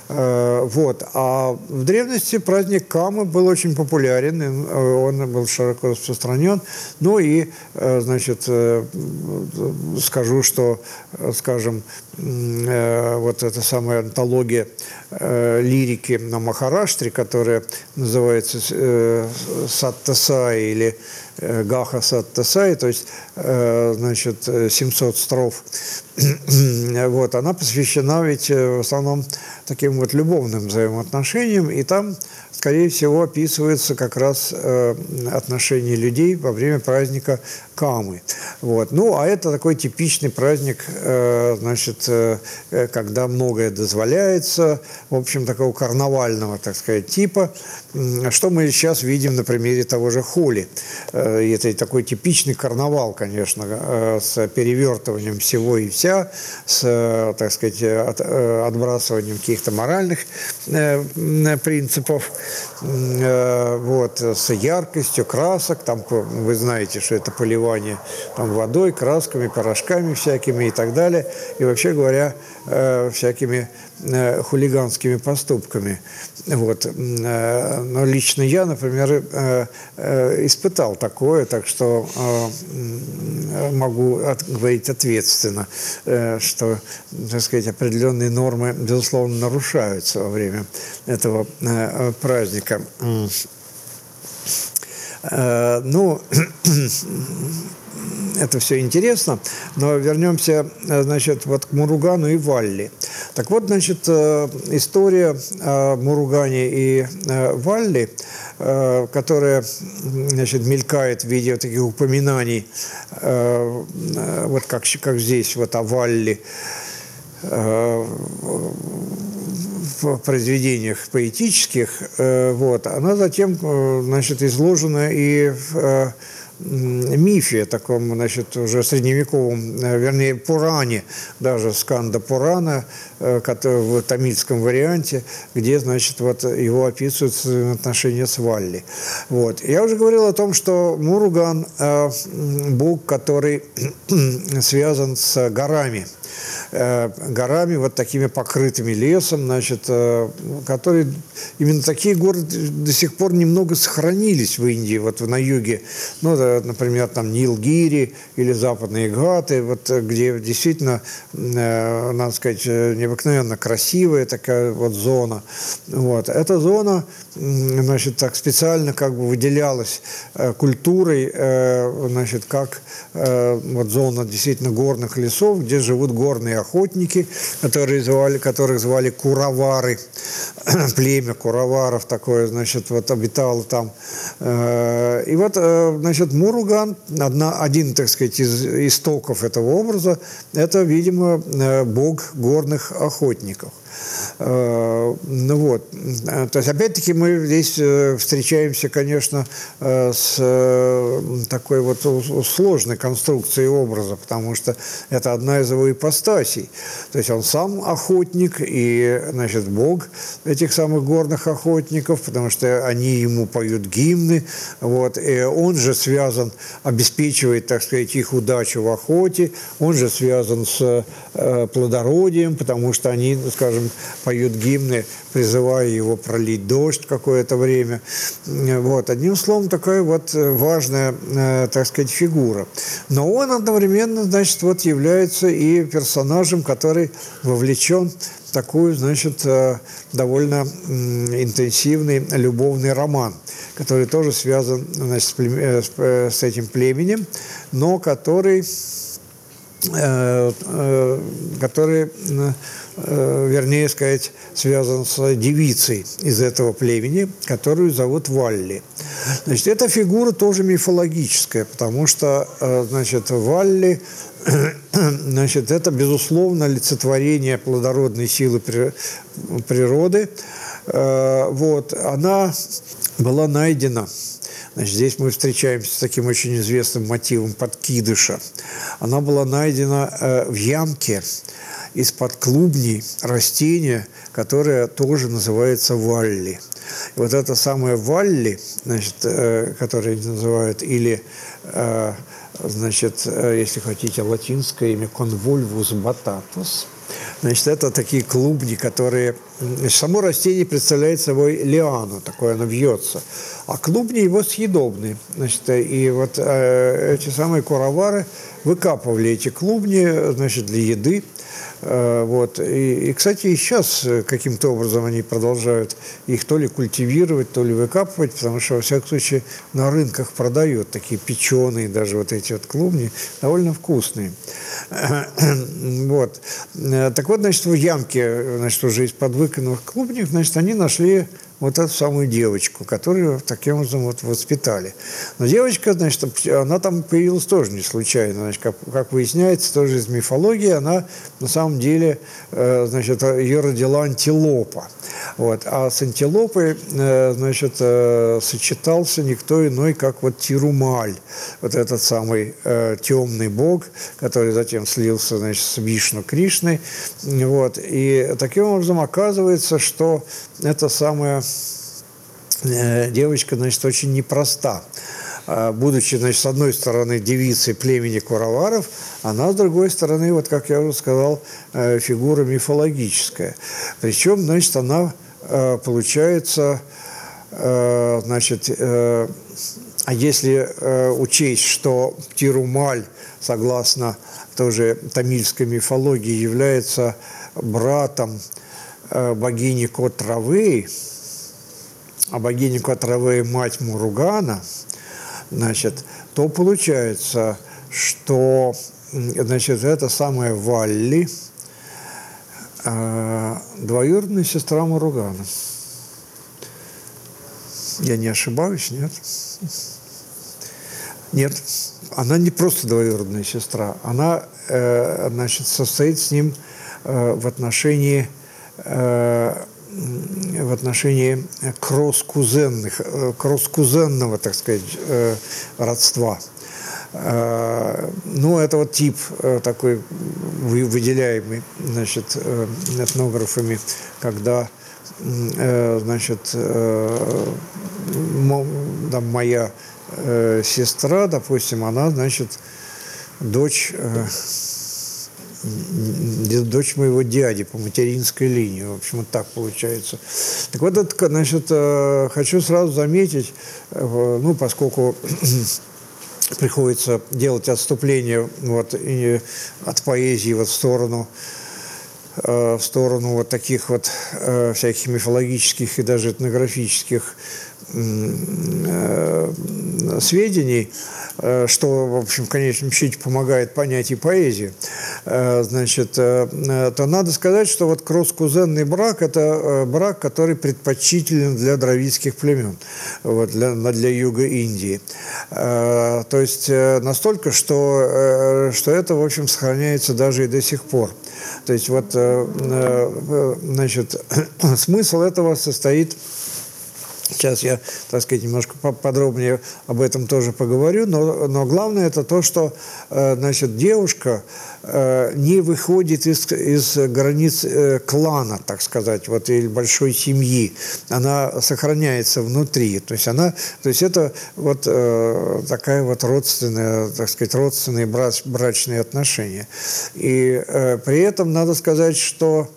Э, вот. А в древности праздник Камы был очень популярен, он был широко распространен. Ну и, значит, скажу, что, скажем, вот эта самая антология э, лирики на Махараштре, которая называется э, Саттасай или э, Гаха Саттасай, то есть, э, значит, 700 строф. (clears throat) вот, она посвящена ведь э, в основном таким вот любовным взаимоотношениям, и там скорее всего, описывается как раз э, отношение людей во время праздника Камы. Вот. Ну, а это такой типичный праздник, э, значит, э, когда многое дозволяется, в общем, такого карнавального, так сказать, типа, что мы сейчас видим на примере того же Холи. Э, это такой типичный карнавал, конечно, э, с перевертом развертыванием всего и вся, с, так сказать, от, отбрасыванием каких-то моральных принципов, вот, с яркостью красок, там вы знаете, что это поливание там, водой, красками, порошками всякими и так далее, и вообще говоря, всякими хулиганскими поступками. Вот. Но лично я, например, испытал такое, так что могу говорить ответственно, что, так сказать, определенные нормы, безусловно, нарушаются во время этого праздника. Ну, (clears throat) это все интересно, но вернемся, значит, вот к Муругану и Валли. Так вот, значит, история о Муругане и Валли, которая, значит, мелькает в виде таких упоминаний, вот как, как здесь, вот о Валли, в произведениях поэтических, вот, она затем, значит, изложена и в мифе, таком, значит, уже средневековом, вернее, Пуране, даже Сканда Пурана, в тамильском варианте, где, значит, вот его описывают отношения с Валли. Вот. Я уже говорил о том, что Муруган – бог, который (clears throat) связан с горами – Э, горами, вот такими покрытыми лесом, значит, э, которые именно такие горы до сих пор немного сохранились в Индии, вот на юге. Ну, например, там Нилгири или Западные Гаты, вот где действительно, э, надо сказать, необыкновенно красивая такая вот зона. Вот. Эта зона, значит, так специально как бы выделялась культурой, значит, как вот зона действительно горных лесов, где живут горные охотники, которые звали, которых звали Куравары, (clears throat) племя Кураваров такое, значит, вот обитало там. Э, и вот, э, значит, Муруган, одна, один, так сказать, из истоков этого образа, это, видимо, э, бог горных охотников. Э, ну вот. То есть, опять-таки, мы здесь э, встречаемся, конечно, э, с такой вот сложной конструкцией образа, потому что это одна из его ипостасей. То есть он сам охотник и, значит, бог этих самых горных охотников, потому что они ему поют гимны. Вот. И он же связан, обеспечивает, так сказать, их удачу в охоте. Он же связан с плодородием, потому что они, скажем, поют гимны, призывая его пролить дождь какое-то время. Вот. Одним словом, такая вот э, важная, э, так сказать, фигура. Но он одновременно, значит, вот является и персонажем, который вовлечен в такой, значит, э, довольно интенсивный любовный роман, который тоже связан значит, с этим племенем, но который который вернее сказать, связан с девицей из этого племени, которую зовут Валли. Значит, эта фигура тоже мифологическая, потому что, э, значит, Валли (clears throat) Значит, это, безусловно, олицетворение плодородной силы природы. Э, вот, она была найдена Значит, здесь мы встречаемся с таким очень известным мотивом подкидыша. Она была найдена в ямке, из-под клубней растение, которое тоже называется валли. И вот это самое валли, значит, э, которое называют, или, э, значит, э, если хотите, латинское имя convolvus batatus, Значит, это такие клубни, которые... Само растение представляет собой лиану, такое оно вьется. А клубни его съедобны. Значит, и вот э, эти самые куровары выкапывали эти клубни, значит, для еды. Э, вот. И, и, кстати, и сейчас э, каким-то образом они продолжают их то ли культивировать, то ли выкапывать, потому что, во всяком случае, на рынках продают такие печеные даже вот эти вот клубни, довольно вкусные. (clears throat) Вот. Э, так вот, значит, в ямке, значит, уже из-под выканных клубней, значит, они нашли вот эту самую девочку, которую таким образом вот воспитали. Но девочка, значит, она там появилась тоже не случайно. Значит, как, как выясняется, тоже из мифологии, она на самом деле, э, значит, ее родила антилопа. Вот. А с антилопой, э, значит, э, сочетался никто иной, как вот Тирумаль, вот этот самый э, темный бог, который затем слился, значит, с Вишну Кришной. Вот. И таким образом оказывается, что эта самая девочка, значит, очень непроста. А, будучи, значит, с одной стороны девицей племени Кураваров, она, с другой стороны, вот как я уже сказал, э, фигура мифологическая. Причем, значит, она э, получается, э, значит, а если учесть, что Тирумаль, согласно тоже тамильской мифологии, является братом богини Котравы, а богиня Котравы – мать Муругана – значит, то получается, что значит, это самая Валли, э, двоюродная сестра Маругана. Я не ошибаюсь, нет? Нет, она не просто двоюродная сестра, она э, значит, состоит с ним э, в отношении э, в отношении кросс-кузенных, э, кросс-кузенного, так сказать, э, родства. Э, ну, это вот тип такой выделяемый, значит, этнографами, когда, значит, там моя сестра, допустим, она, значит, дочь дочь моего дяди по материнской линии. В общем, вот так получается. Так вот, это, значит, э, хочу сразу заметить, э, ну, поскольку (clears throat) приходится делать отступление вот, и от поэзии вот в сторону э, в сторону вот таких вот всяких мифологических и даже этнографических сведений, Э, что, в общем, в конечном счете помогает понять и поэзии, э, значит, э, то надо сказать, что вот кросс-кузенный брак – это брак, который предпочтителен для дравидских племен, вот, для, для юга Индии. То есть настолько, что, что это, в общем, сохраняется даже и до сих пор. То есть вот, значит, (clears throat) смысл этого состоит Сейчас я, так сказать, немножко подробнее об этом тоже поговорю, но, но главное это то, что э, значит, девушка э, не выходит из, из границ э, клана, так сказать, вот, или большой семьи. Она сохраняется внутри. То есть, она, то есть это вот такая вот родственная, так сказать, родственные брачные отношения. И при этом надо сказать, что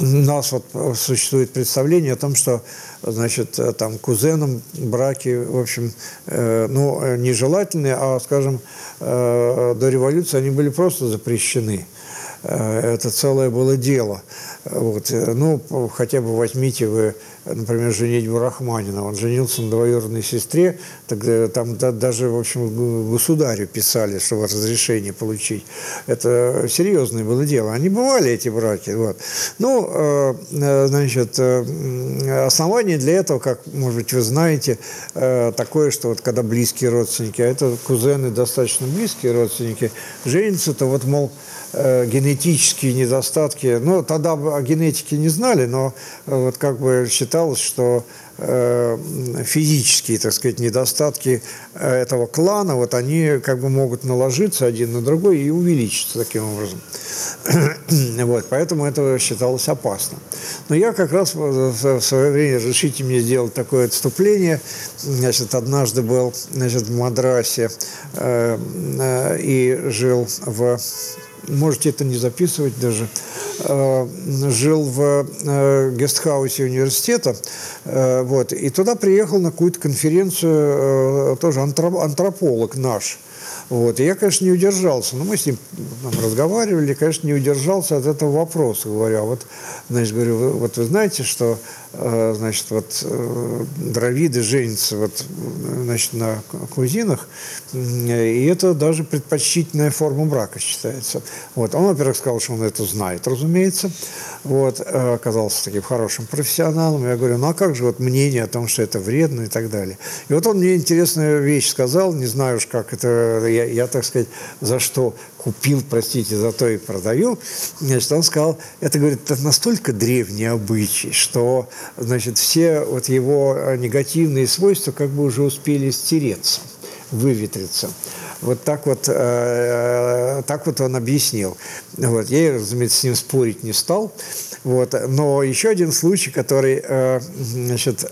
у нас вот существует представление о том, что значит, там кузенам браки, в общем, э, ну, нежелательные, а, скажем, э, до революции они были просто запрещены. Э, это целое было дело. Вот. Ну, хотя бы возьмите вы например, женитьбу Рахманина. Он женился на двоюродной сестре, тогда там да, даже, в общем, государю писали, чтобы разрешение получить. Это серьезное было дело. Они бывали, эти браки. Вот. Ну, э, э значит, э, основание для этого, как, может быть, вы знаете, э, такое, что вот когда близкие родственники, а это кузены достаточно близкие родственники, женятся, то вот, мол, э, генетические недостатки, ну, тогда о генетике не знали, но вот как бы считалось, что э, физические, так сказать, недостатки э, этого клана, вот они как бы могут наложиться один на другой и увеличиться таким образом. (coughs) вот, поэтому это считалось опасным. Но я как раз в свое время, разрешите мне сделать такое отступление, значит, однажды был значит, в Мадрасе э, э, и жил в можете это не записывать даже, э, жил в э, гестхаусе университета, э, вот, и туда приехал на какую-то конференцию тоже антрополог наш, вот. И я, конечно, не удержался. Но мы с ним там, разговаривали, конечно, не удержался от этого вопроса. Говорю, а вот, значит, говорю, вы, вот вы знаете, что, э, значит, вот э, дровиды женятся вот, значит, на кузинах, и это даже предпочтительная форма брака считается. Вот. Он, во-первых, сказал, что он это знает, разумеется. Вот. Э, оказался таким хорошим профессионалом. Я говорю, ну а как же вот мнение о том, что это вредно и так далее. И вот он мне интересную вещь сказал, не знаю уж, как это я, я, так сказать, за что купил, простите, за то и продаю, значит, он сказал, это, говорит, это настолько древний обычай, что, значит, все вот его негативные свойства как бы уже успели стереться, выветриться. Вот так вот, э, так вот он объяснил. Вот. Я, разумеется, с ним спорить не стал. Вот. Но еще один случай, который, э, значит,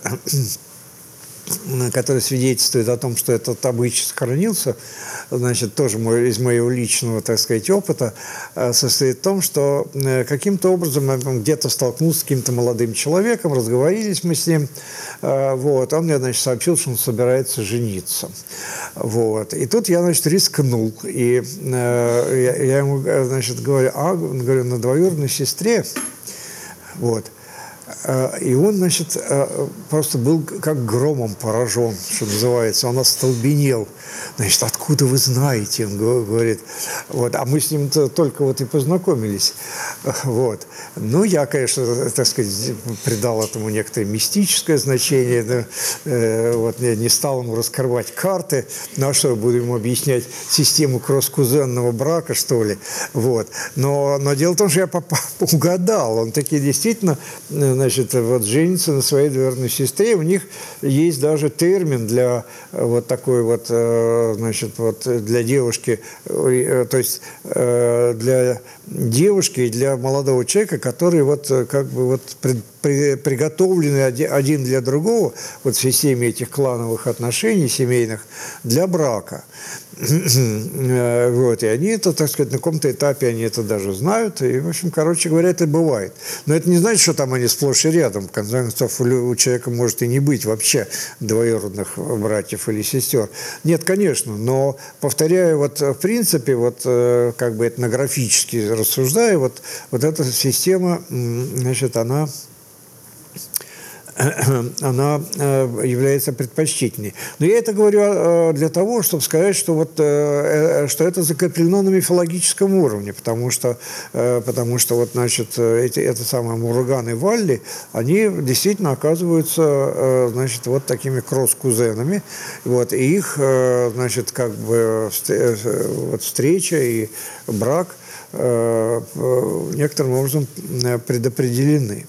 который свидетельствует о том, что этот обычай сохранился, значит, тоже мой, из моего личного, так сказать, опыта, э, состоит в том, что э, каким-то образом я где-то столкнулся с каким-то молодым человеком, разговорились мы с ним, э, вот, он мне, значит, сообщил, что он собирается жениться, вот, и тут я, значит, рискнул, и я, я ему, значит, говорю, а, говорю, на двоюродной сестре, вот, и он, значит, э, просто был как громом поражен, что называется. Он остолбенел. Значит, откуда вы знаете? Он говорит. Вот. А мы с ним -то только вот и познакомились. (laughs) Вот. Ну, я, конечно, так сказать, придал этому некоторое мистическое значение. Э, вот я не стал ему раскрывать карты. Ну, а что, буду ему объяснять систему кросс-кузенного брака, что ли? Вот. Но, но дело в том, что я (laughs) угадал. Он таки действительно значит, вот женится на своей двоюродной сестре. У них есть даже термин для э, вот такой вот, э, значит, вот для девушки, э, то есть для девушки и для молодого человека, которые вот как бы вот приготовлены один для другого вот в системе этих клановых отношений семейных для брака. Вот, и они это, так сказать, на каком-то этапе они это даже знают, и, в общем, короче говоря, это бывает. Но это не значит, что там они сплошь и рядом. В конце концов, у человека может и не быть вообще двоюродных братьев или сестер. Нет, конечно, но, повторяю, вот в принципе, вот э, как бы этнографически рассуждая, вот, вот эта система, значит, она (clears throat) она э, является предпочтительней. Но я это говорю э, для того, чтобы сказать, что, вот, э, что это закреплено на мифологическом уровне, потому что, потому что вот, значит, эти, это самые и Валли, они действительно оказываются значит, вот такими кросс-кузенами, вот, и их значит, как бы вот, встреча и брак некоторым образом предопределены.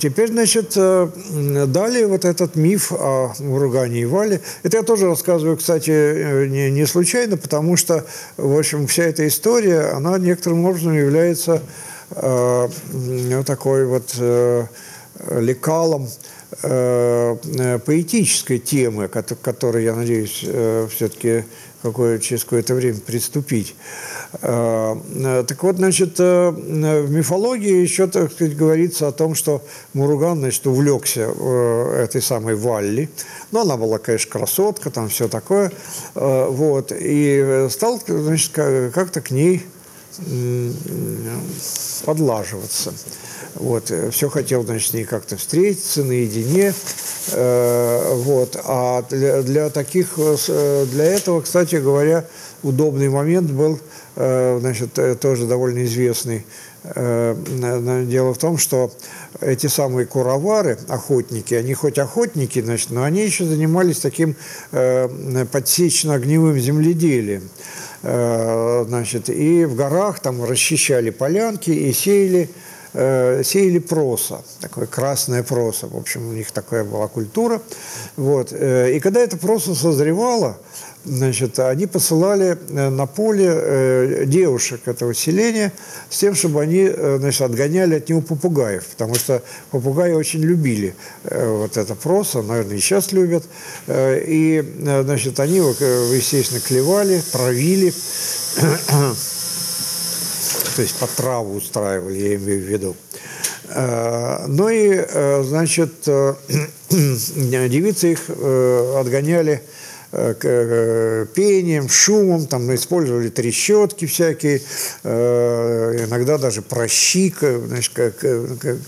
Теперь, значит, э, далее вот этот миф о Муругане и Вале. Это я тоже рассказываю, кстати, э, не, не случайно, потому что, в общем, вся эта история, она некоторым образом является э, такой вот э, лекалом э, поэтической темы, к которой, я надеюсь, э, все-таки какое, через какое-то время приступить. Э, так вот, значит, э, в мифологии еще, так сказать, говорится о том, что Муруган, значит, увлекся э, этой самой Валли. Но она была, конечно, красотка, там все такое. Вот. И стал, значит, как-то к ней подлаживаться. Вот, все хотел, значит, с ней как-то встретиться наедине. Вот. А для, для таких, для этого, кстати говоря, удобный момент был Э, значит, э, тоже довольно известный. Э, дело в том, что эти самые куровары, охотники, они хоть охотники, значит, но они еще занимались таким подсечно-огневым земледелием. Значит, и в горах там расчищали полянки и сеяли сеяли проса, такое красное проса. В общем, у них такая была культура. Вот. И когда это проса созревало, значит, они посылали э, на поле э, девушек этого селения с тем, чтобы они э, значит, отгоняли от него попугаев, потому что попугаи очень любили вот это проса, наверное, и сейчас любят. И, значит, они его, естественно, клевали, травили, (clears throat) то есть по траву устраивали, я имею в виду. Ну и, значит, (clears throat) девицы их отгоняли пением, шумом, там использовали трещотки всякие, иногда даже прощи, значит,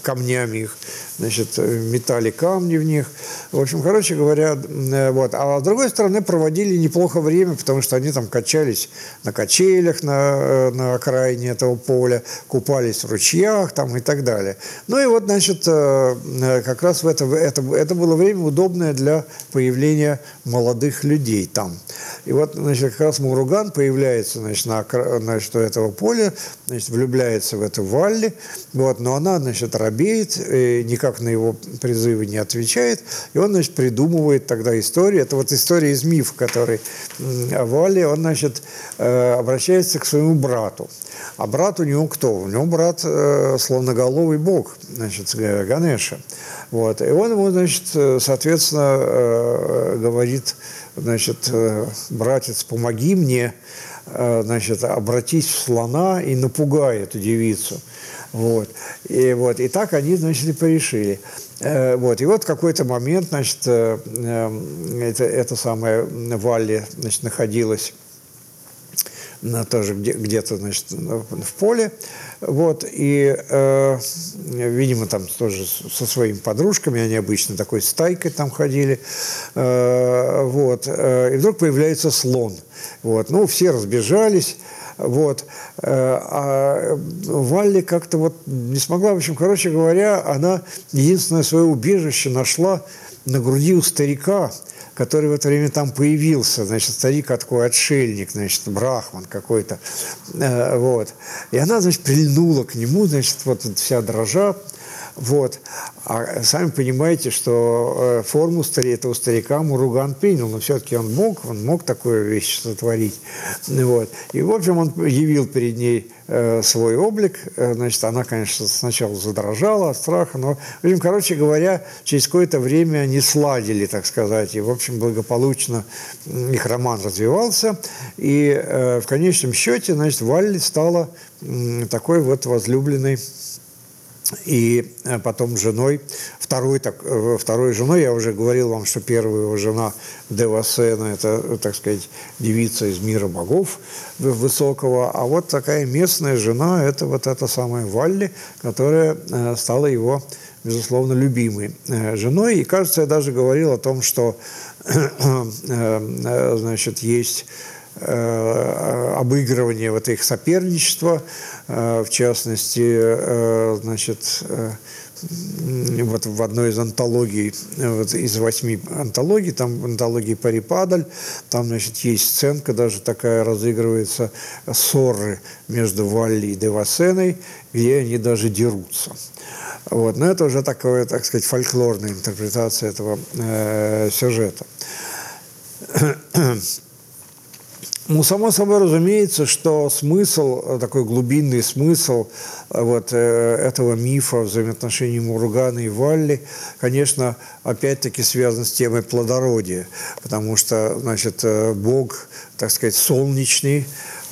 камнями их значит, метали камни в них. В общем, короче говоря, вот. А с другой стороны, проводили неплохо время, потому что они там качались на качелях на, на окраине этого поля, купались в ручьях там и так далее. Ну и вот, значит, как раз в это, это, это было время удобное для появления молодых людей там. И вот, значит, как раз Муруган появляется, значит, на, значит, у этого поля, значит, влюбляется в эту Валли, вот, но она, значит, робеет, никак на его призывы не отвечает, и он, значит, придумывает тогда историю. Это вот история из мифа, который о Валле, он, значит, э, обращается к своему брату. А брат у него кто? У него брат э, слоноголовый бог, значит, Ганеша. Вот. И он ему, значит, соответственно, э, говорит, значит, э, братец, помоги мне, э, значит, обратись в слона и напугай эту девицу. Вот. И, вот. и так они, значит, и порешили. Э, вот. И вот в какой-то момент, значит, это, это самое Валли, значит, находилась на, тоже где, где-то, значит, в поле, вот, и, э, видимо, там тоже со своими подружками, они обычно такой стайкой там ходили, э, вот, э, и вдруг появляется слон, вот, ну, все разбежались, вот. Э, а Валли как-то вот не смогла, в общем, короче говоря, она единственное свое убежище нашла на груди у старика, который в это время там появился, значит, старик такой отшельник, значит, брахман какой-то, э, вот. И она, значит, прильнула к нему, значит, вот вся дрожа, вот. А сами понимаете, что э, форму этого старика Муруган принял, но все-таки он мог, он мог такую вещь сотворить. Вот. И, в общем, он явил перед ней Э, свой облик. Э, значит, она, конечно, сначала задрожала от страха, но, в общем, короче говоря, через какое-то время они сладили, так сказать, и, в общем, благополучно их роман развивался. И в конечном счете, значит, Валли стала такой вот возлюбленной и э, потом женой, второй, так, э, второй женой, я уже говорил вам, что первая его жена Девасена, это, так сказать, девица из мира богов высокого, а вот такая местная жена, это вот эта самая Валли, которая э, стала его, безусловно, любимой женой. И, кажется, я даже говорил о том, что, (clears throat) значит, есть обыгрывание вот их соперничества, Э, в частности, э, значит, э, вот в одной из антологий, вот из восьми антологий, там в антологии Парипадаль, там, значит, есть сценка, даже такая разыгрывается, ссоры между Валли и Девасеной, где они даже дерутся. Вот. Но это уже такая, так сказать, фольклорная интерпретация этого э, сюжета. Ну, само собой разумеется, что смысл, э, такой глубинный смысл э, вот э, этого мифа взаимоотношений Муругана и Валли, конечно, опять-таки связан с темой плодородия, потому что, значит, Бог, так сказать, солнечный,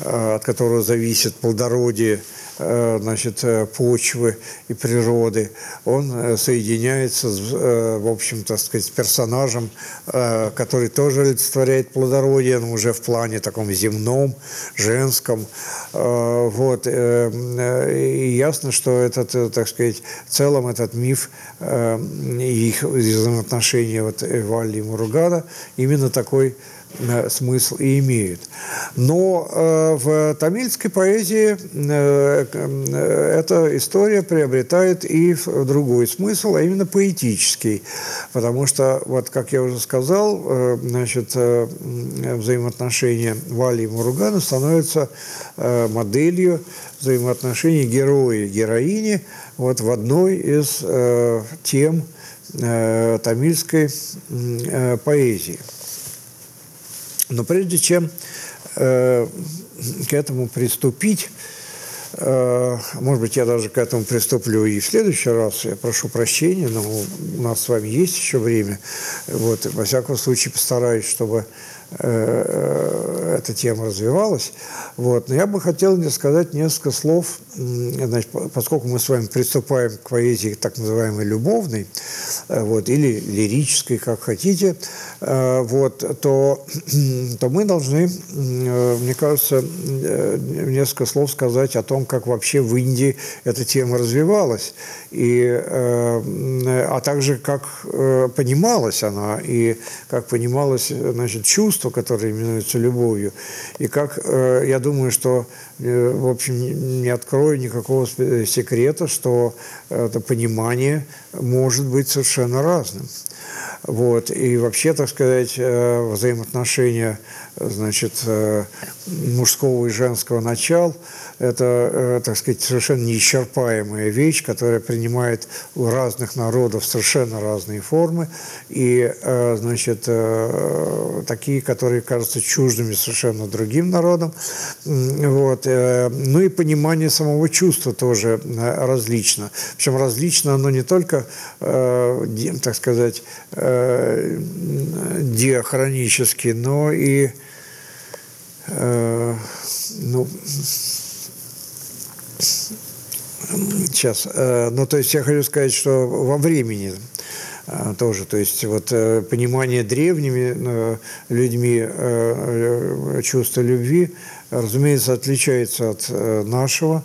от которого зависит плодородие – значит, э, почвы и природы, он э, соединяется, с, в общем, так сказать, с персонажем, который тоже олицетворяет плодородие, но уже в плане таком земном, женском. Вот. И ясно, что этот, так сказать, в целом этот миф и их взаимоотношения вот Валли и Муругада именно такой Э, смысл и имеют. Но э, в тамильской поэзии э, э, эта история приобретает и другой смысл, а именно поэтический. Потому что, вот как я уже сказал, э, значит, э, взаимоотношения Вали и Муругана становятся э, моделью взаимоотношений героя и героини вот в одной из э, тем э, тамильской э, поэзии. Но прежде чем э, к этому приступить, э, может быть, я даже к этому приступлю и в следующий раз, я прошу прощения, но у нас с вами есть еще время. Вот, во всяком случае, постараюсь, чтобы эта тема развивалась. Вот. Но я бы хотел сказать несколько слов, значит, поскольку мы с вами приступаем к поэзии так называемой любовной, вот, или лирической, как хотите, вот, то, то мы должны, мне кажется, несколько слов сказать о том, как вообще в Индии эта тема развивалась, и, а также как понималась она, и как понималось значит, чувство, которое именуется любовью, и как, я думаю, что, в общем, не открою никакого секрета, что это понимание может быть совершенно разным. Вот. И вообще, так сказать, взаимоотношения значит, мужского и женского начала это, э, так сказать, совершенно неисчерпаемая вещь, которая принимает у разных народов совершенно разные формы, и, э, значит, э, такие, которые кажутся чуждыми совершенно другим народам. Вот. Ну и понимание самого чувства тоже различно. Причем различно оно не только, так сказать, диахронически, но и ну, Сейчас. Э, ну, то есть я хочу сказать, что во времени э, тоже, то есть вот э, понимание древними людьми чувства любви, разумеется, отличается от нашего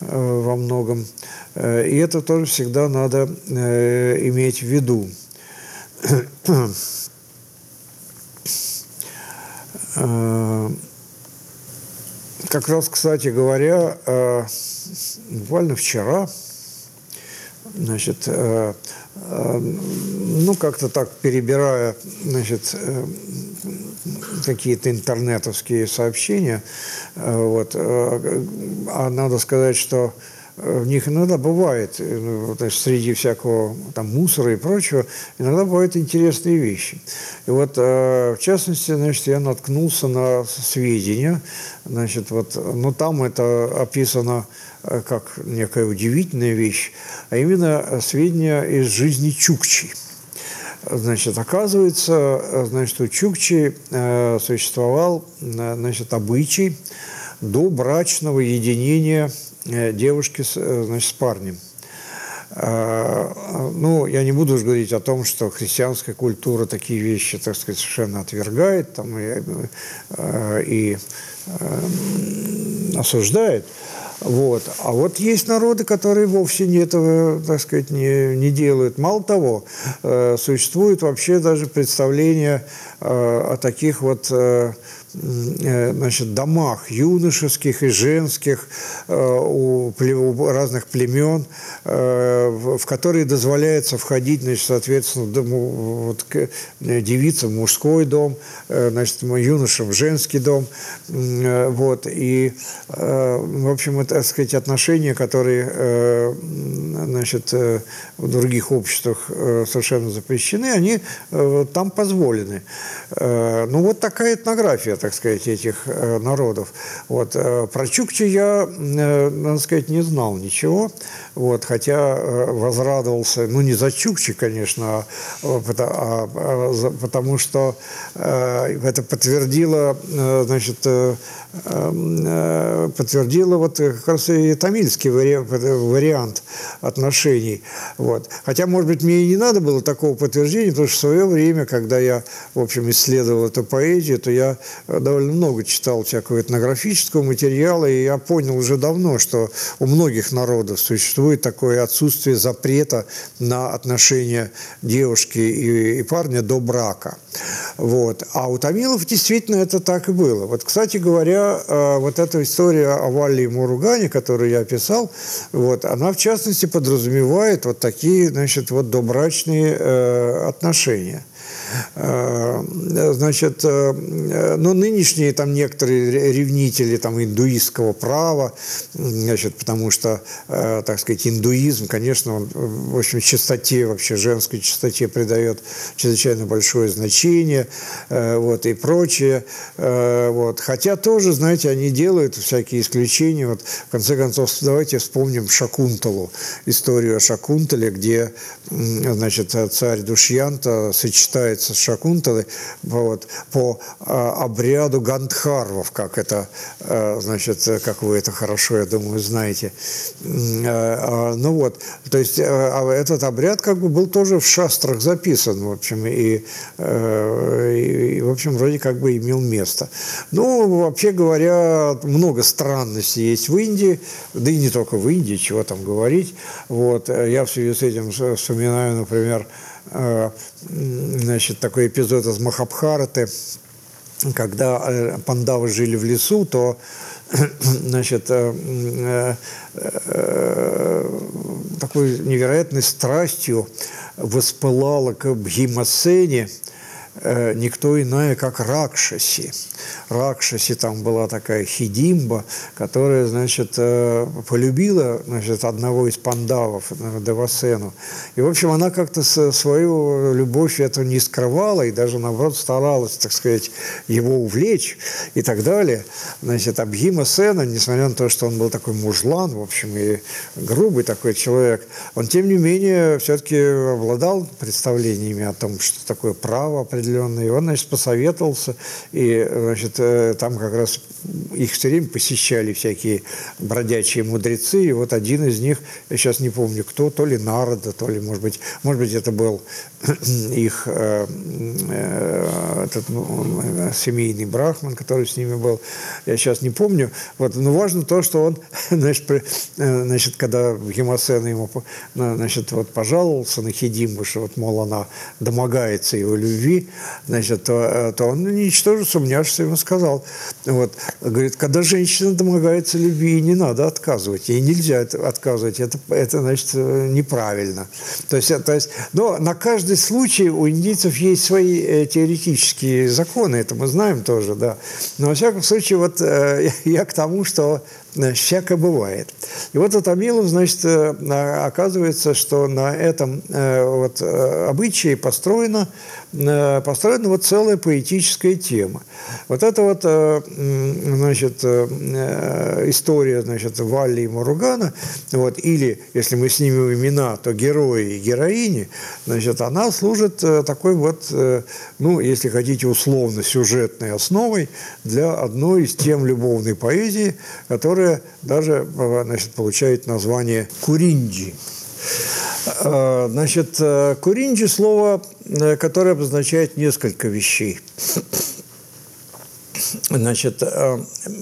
во многом. И это тоже всегда надо иметь в виду. Как раз, кстати говоря, буквально вчера, значит, э, э, ну, как-то так перебирая, значит, э, какие-то интернетовские сообщения, вот, а надо сказать, что в них иногда бывает, ну, то есть среди всякого там мусора и прочего, иногда бывают интересные вещи. И вот, в частности, значит, я наткнулся на сведения, значит, вот, ну, там это описано Э, как некая удивительная вещь, а именно сведения из жизни Чукчи. Значит, оказывается, э, значит, у Чукчи э, существовал значит, обычай до брачного единения девушки с, значит, с парнем. Ну, я не буду уже говорить о том, что христианская культура такие вещи, так сказать, совершенно отвергает там, и, и осуждает. Вот. А вот есть народы, которые вовсе не этого, так сказать, не, не делают. Мало того, э, существует вообще даже представление э, о таких вот э, Э, значит, домах юношеских и женских э, у, разных племен, э, в которые дозволяется входить, значит, соответственно, вот, девицам мужской дом, значит, юношам женский дом. Вот, и, в общем, это, так сказать, отношения, которые значит, в других обществах совершенно запрещены, они там позволены. Ну, вот такая этнография так сказать, этих э, народов. Вот. Э, про Чукчи я, э, надо сказать, не знал ничего, вот, хотя возрадовался, ну, не за Чукчи, конечно, а, а, а потому что это подтвердило, значит, подтвердило вот как раз и тамильский вариант отношений. Вот. Хотя, может быть, мне и не надо было такого подтверждения, потому что в свое время, когда я, в общем, исследовал эту поэзию, то я довольно много читал всякого этнографического материала, и я понял уже давно, что у многих народов существует такое отсутствие запрета на отношения девушки и, и парня до брака. Вот. А у тамилов действительно это так и было. Вот, кстати говоря, э, вот эта история о Валле и Муругане, которую я описал, вот, она в частности подразумевает вот такие, значит, вот добрачные э, отношения. Э, значит, э, но нынешние там некоторые ревнители там индуистского права, значит, потому что, э, так сказать, индуизм, конечно, он, в общем, чистоте, вообще женской чистоте придает чрезвычайно большое значение, вот, и прочее, вот. Хотя тоже, знаете, они делают всякие исключения, вот, в конце концов, давайте вспомним Шакунталу, историю о Шакунтале, где, значит, царь Душьянта сочетает рождается Шакунталы вот, по обряду Гандхарвов, как это, значит, как вы это хорошо, я думаю, знаете. Ну вот, то есть этот обряд как бы был тоже в шастрах записан, в общем, и, и в общем, вроде как бы имел место. Ну, вообще говоря, много странностей есть в Индии, да и не только в Индии, чего там говорить. Вот. Я в связи с этим вспоминаю, например, значит, такой эпизод из Махабхараты, когда э, пандавы жили в лесу, то (clears throat) значит, э, такой невероятной страстью воспылала к Бхимасене – Э, никто иная, как Ракшаси. Ракшаси там была такая хидимба, которая, значит, э, полюбила, значит, одного из пандавов, Девасену. И, в общем, она как-то свою любовь эту не скрывала и даже, наоборот, старалась, так сказать, его увлечь и так далее. Значит, Абхима Сена, несмотря на то, что он был такой мужлан, в общем, и грубый такой человек, он, тем не менее, все-таки обладал представлениями о том, что такое право, определенный. Он, значит, посоветовался, и, значит, э, там как раз их все время посещали всякие бродячие мудрецы, и вот один из них, я сейчас не помню кто, то ли Народа, то ли, может быть, может быть, это был (clears throat) их э, э, этот, ну, семейный брахман, который с ними был, я сейчас не помню. Вот, но важно то, что он, (laughs) значит, при, значит когда Гемосен ему значит, вот, пожаловался на Хидимбу, что вот, мол, она домогается его любви, значит, то, э, то он, ничтоже сомневшись, ему сказал. Вот, говорит, когда женщина домогается любви, не надо отказывать. Ей нельзя отказывать. Это, это значит, э, неправильно. То есть, то есть, но на каждый случай у индийцев есть свои э, теоретические законы, это мы знаем тоже, да. Но, во всяком случае, вот (laughs) я к тому, что всякое бывает. И вот у Тамилов, значит, оказывается, что на этом вот обычае построено построена вот целая поэтическая тема. Вот это вот, э, значит, э, история, значит, Валли и Маругана, вот, или, если мы снимем имена, то герои и героини, значит, она служит э, такой вот, ну, если хотите, условно-сюжетной основой для одной из тем любовной поэзии, которая даже, значит, получает название «Куринджи». Э, значит, э, куринджи – слово, э, которое обозначает несколько вещей. Значит,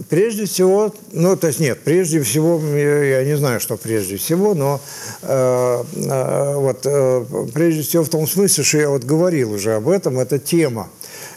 прежде всего, ну, то есть нет, прежде всего, я не знаю, что прежде всего, но вот прежде всего в том смысле, что я вот говорил уже об этом, это тема.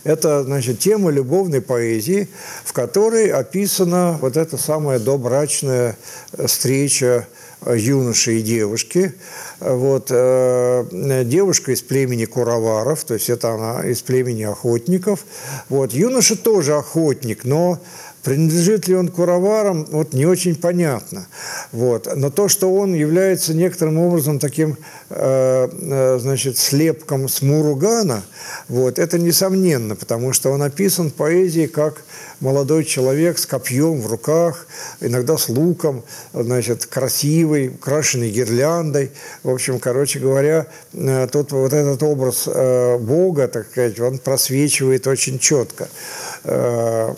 Это, значит, тема любовной поэзии, в которой описана вот эта самая добрачная встреча юноши и девушки. Вот, э, девушка из племени Кураваров, то есть это она из племени охотников. Вот, юноша тоже охотник, но Принадлежит ли он кураварам, вот не очень понятно. Вот. Но то, что он является некоторым образом таким, э, э, значит, слепком с Муругана, вот, это несомненно, потому что он описан в поэзии как молодой человек с копьем в руках, иногда с луком, значит, красивый, украшенный гирляндой. В общем, короче говоря, э, тут вот этот образ э, Бога, так сказать, он просвечивает очень четко. Э,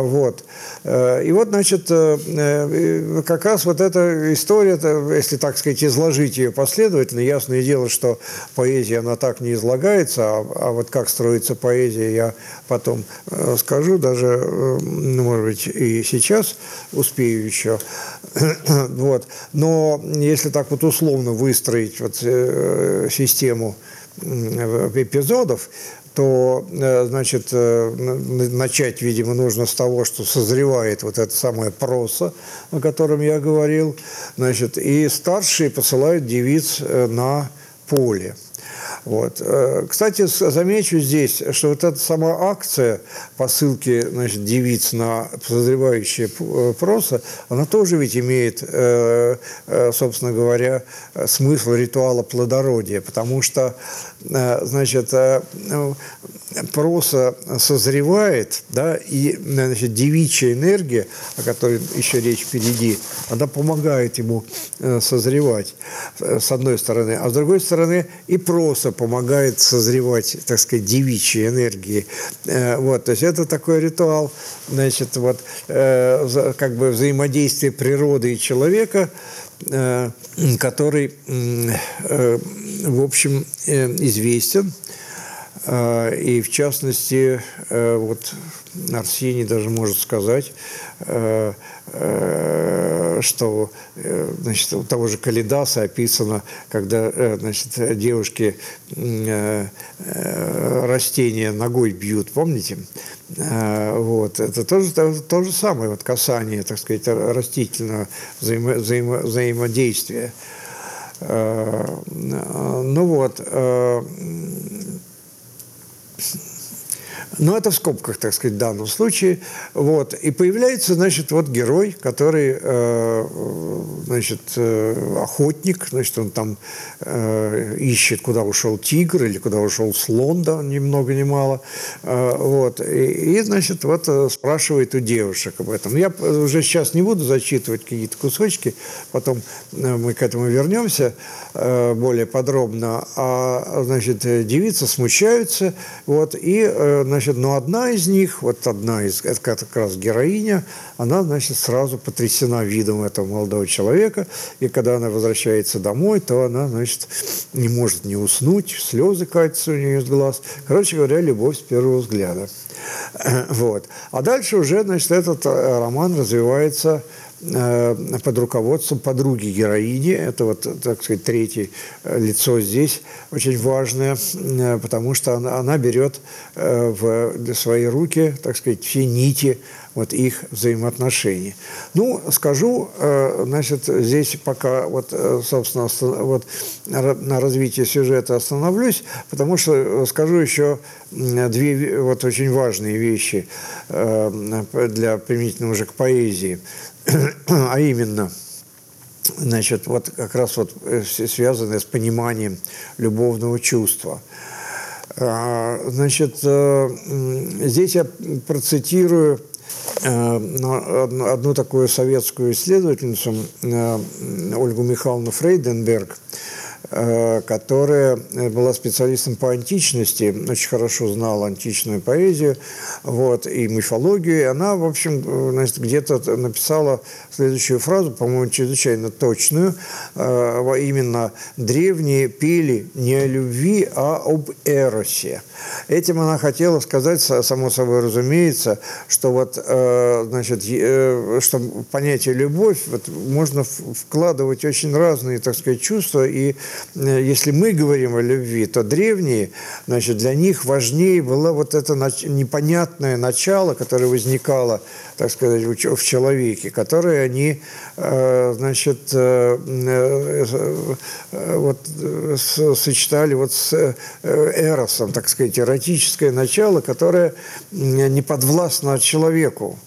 вот. И вот, значит, как раз вот эта история, если, так сказать, изложить ее последовательно, ясное дело, что поэзия, она так не излагается, а, а вот как строится поэзия, я потом скажу, даже может быть, и сейчас успею еще. (coughs) вот. Но если так вот условно выстроить вот э, систему эпизодов, то, э, значит, э, начать, видимо, нужно с того, что созревает вот это самое проса, о котором я говорил, значит, и старшие посылают девиц на поле. Вот. Э, кстати, замечу здесь, что вот эта сама акция посылки значит, девиц на подозревающие э, проса, она тоже ведь имеет, э, собственно говоря, смысл ритуала плодородия, потому что значит, ну, проса созревает, да, и значит, девичья энергия, о которой еще речь впереди, она помогает ему созревать, с одной стороны, а с другой стороны и проса помогает созревать, так сказать, девичьей энергии. Вот, то есть это такой ритуал, значит, вот, как бы взаимодействие природы и человека, который, в общем, известен. И в частности, вот Арсений даже может сказать, Э, что э, значит, у того же Калидаса описано, когда э, значит, девушки растения ногой бьют, помните? Вот. Это тоже то, то же самое вот касание, так сказать, растительного взаимо, взаимо, взаимодействия. Ну вот, но это в скобках, так сказать, в данном случае. Вот. И появляется, значит, вот герой, который, э, значит, э, охотник, значит, он там э, ищет, куда ушел тигр или куда ушел слон, да, ни много ни мало. Вот. И, и, значит, вот спрашивает у девушек об этом. Я уже сейчас не буду зачитывать какие-то кусочки, потом мы к этому вернемся более подробно. А, значит, девицы смущаются, вот, и, значит, Значит, но одна из них, вот одна из, это как раз героиня, она, значит, сразу потрясена видом этого молодого человека, и когда она возвращается домой, то она, значит, не может не уснуть, слезы катятся у нее из глаз. Короче говоря, любовь с первого взгляда. (clears throat) Вот. А дальше уже, значит, этот э, роман развивается под руководством подруги героини. Это вот, так сказать, третье э, лицо здесь очень важное, э, потому что она, она берет в свои руки, так сказать, все нити вот их взаимоотношений. Ну, скажу, значит, здесь пока вот, собственно, вот на развитии сюжета остановлюсь, потому что скажу еще две вот очень важные вещи для применительно уже к поэзии. (coughs) а именно, значит, вот как раз вот э, связанное с пониманием любовного чувства. А, значит, э, здесь я процитирую э, одну такую советскую исследовательницу Ольгу Михайловну Фрейденберг, которая э, была специалистом по античности, очень хорошо знала античную поэзию вот, и мифологию. И она, в общем, э, где-то написала следующую фразу, по-моему, чрезвычайно точную. Именно «древние пели не о любви, а об эросе». Этим она хотела сказать, само собой разумеется, что вот, значит, что понятие «любовь» вот, можно вкладывать очень разные, так сказать, чувства и Э, если мы говорим о любви, то древние, значит, для них важнее было вот это непонятное начало, которое возникало, так сказать, в человеке, которое они, э, значит, э, вот сочетали вот с эросом, так сказать, эротическое начало, которое не подвластно человеку.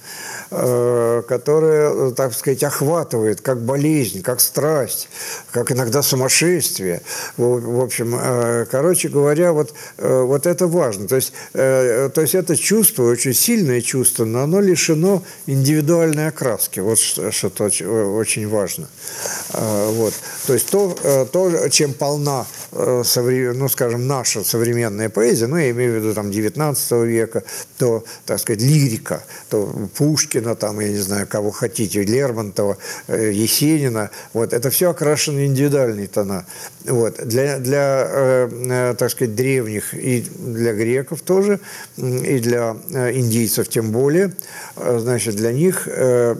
Э, которая, так сказать, охватывает как болезнь, как страсть, как иногда сумасшествие. В общем, э, короче говоря, вот, э, вот это важно. То есть, то есть это чувство, очень сильное чувство, но оно лишено индивидуальной окраски. Вот что, что очень важно. Вот. То есть то, то чем полна, ну, скажем, наша современная поэзия, ну, я имею в виду там 19 века, то, так сказать, лирика, то Пушкин, Пушкина, там, я не знаю, кого хотите, Лермонтова, э, Есенина. Вот, это все окрашено индивидуальные тона. Вот. Для, для э, э, так сказать, древних и для греков тоже, и для индийцев тем более, значит, для них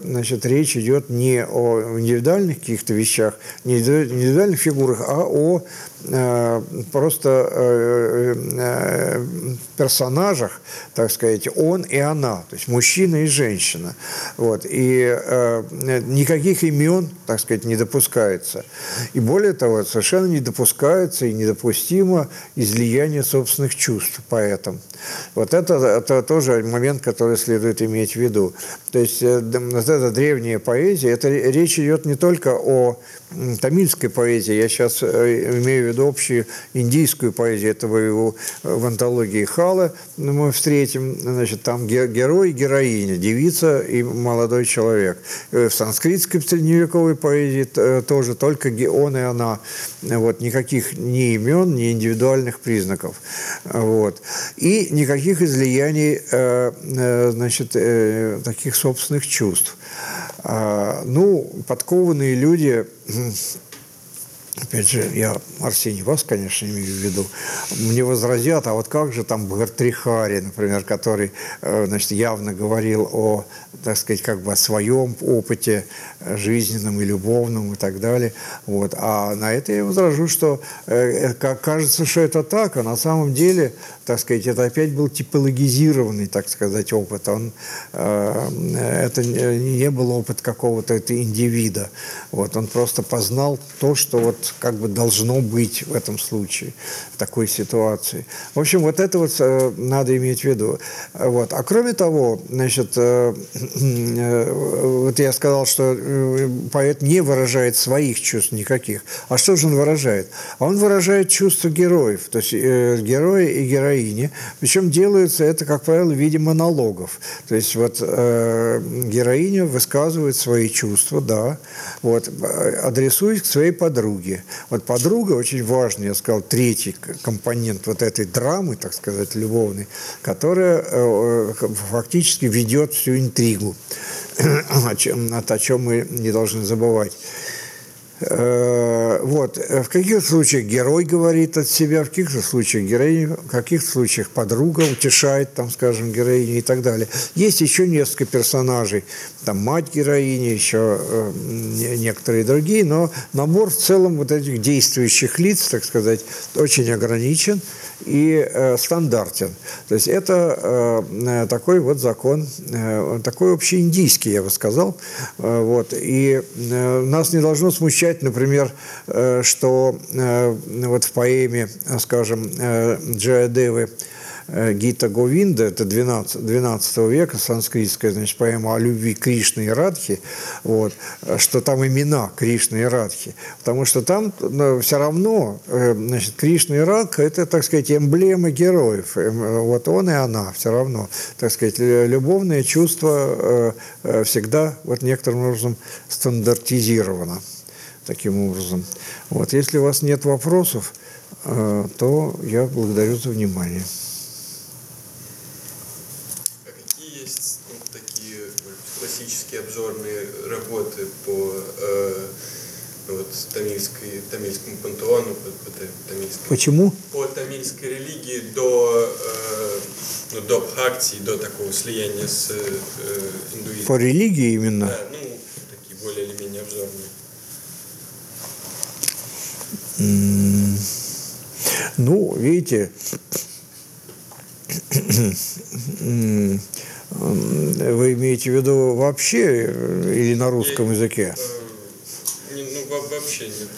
значит, речь идет не о индивидуальных каких-то вещах, не индивидуальных фигурах, а о Э, просто э, э, персонажах, так сказать, он и она, то есть мужчина и женщина. Вот. И никаких имен, так сказать, не допускается. И более того, совершенно не допускается и недопустимо излияние собственных чувств поэтам. Вот это, это тоже момент, который следует иметь в виду. То есть э, вот древняя поэзия, это речь идет не только о тамильской поэзии, я сейчас э, имею в виду общую индийскую поэзию, это вы в антологии Хала мы встретим, значит, там герой и героиня, девица и молодой человек. В санскритской средневековой поэзии тоже только он и она, вот, никаких ни имен, ни индивидуальных признаков. Вот. И никаких излияний, э, э, значит, э, таких собственных чувств. А, ну, подкованные люди опять же, я, Арсений, вас, конечно, имею в виду, мне возразят, а вот как же там Бартрихари, например, который, э, значит, явно говорил о, так сказать, как бы о своем опыте жизненном и любовном и так далее. Вот. А на это я возражу, что э, как кажется, что это так, а на самом деле, так сказать, это опять был типологизированный, так сказать, опыт. Он, э, это не был опыт какого-то индивида. Вот. Он просто познал то, что вот как бы должно быть в этом случае, в такой ситуации. В общем, вот это вот э, надо иметь в виду. Вот. А кроме того, значит, э, э, вот я сказал, что поэт не выражает своих чувств никаких. А что же он выражает? А он выражает чувства героев, то есть героя и героини. Причем делается это, как правило, в виде монологов. То есть вот героиня высказывает свои чувства, да, вот, адресуясь к своей подруге. Вот подруга очень важный, я сказал, третий компонент вот этой драмы, так сказать, любовной, которая э, фактически ведет всю интригу, (clears throat) о чем, о чем мы не должны забывать. Э, вот. В каких случаях герой говорит от себя, в каких случаях героиня, в каких случаях подруга утешает, там, скажем, героиню и так далее. Есть еще несколько персонажей, там мать героини, еще э, некоторые другие, но набор в целом вот этих действующих лиц, так сказать, очень ограничен и э, стандартен. То есть это э, такой вот закон, э, такой общеиндийский, я бы сказал. Э, вот. И э, нас не должно смущать, например, э, что э, вот в поэме, скажем, э, Джаядевы Э, Гита Говинда, это 12, 12 века, санскритская, значит, поэма о любви Кришны и Радхи, вот, что там имена Кришны и Радхи, потому что там ну, все равно, э, значит, Кришна и Радха – это, так сказать, эмблемы героев, эм, вот он и она все равно, так сказать, любовное чувство э, всегда вот некоторым образом стандартизировано таким образом. Вот, если у вас нет вопросов, то я благодарю за внимание. классические обзорные работы по э, вот, тамильской, тамильскому пантеону, по, по тамильской, Почему? По тамильской религии до, э, ну, до Бхакти, до такого слияния с э, индуизмом. По религии именно? Да, ну, такие более или менее обзорные. Ну, видите, вы имеете в виду вообще или на русском языке? Э, ну, вообще нет.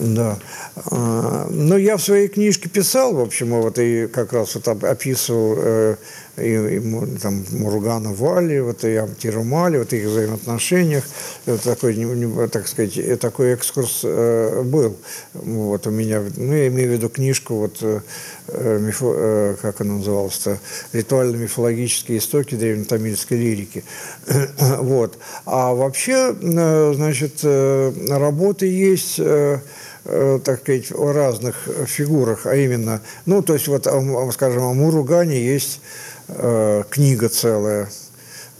Да. А, ну, я в своей книжке писал, в общем, вот и как раз вот описывал э, и, и, там Мургана Вали, вот и Амтирумали, вот их взаимоотношениях, вот такой, так сказать, такой экскурс э, был. Вот у меня, ну, я имею в виду книжку, вот, э, мифо, э, как она называлась-то, «Ритуально-мифологические истоки древнетамильской лирики». (coughs) вот. А вообще, э, значит, э, работы есть... Э, Э, так сказать, о разных фигурах, а именно, ну, то есть, вот, скажем, о Муругане есть э, книга целая,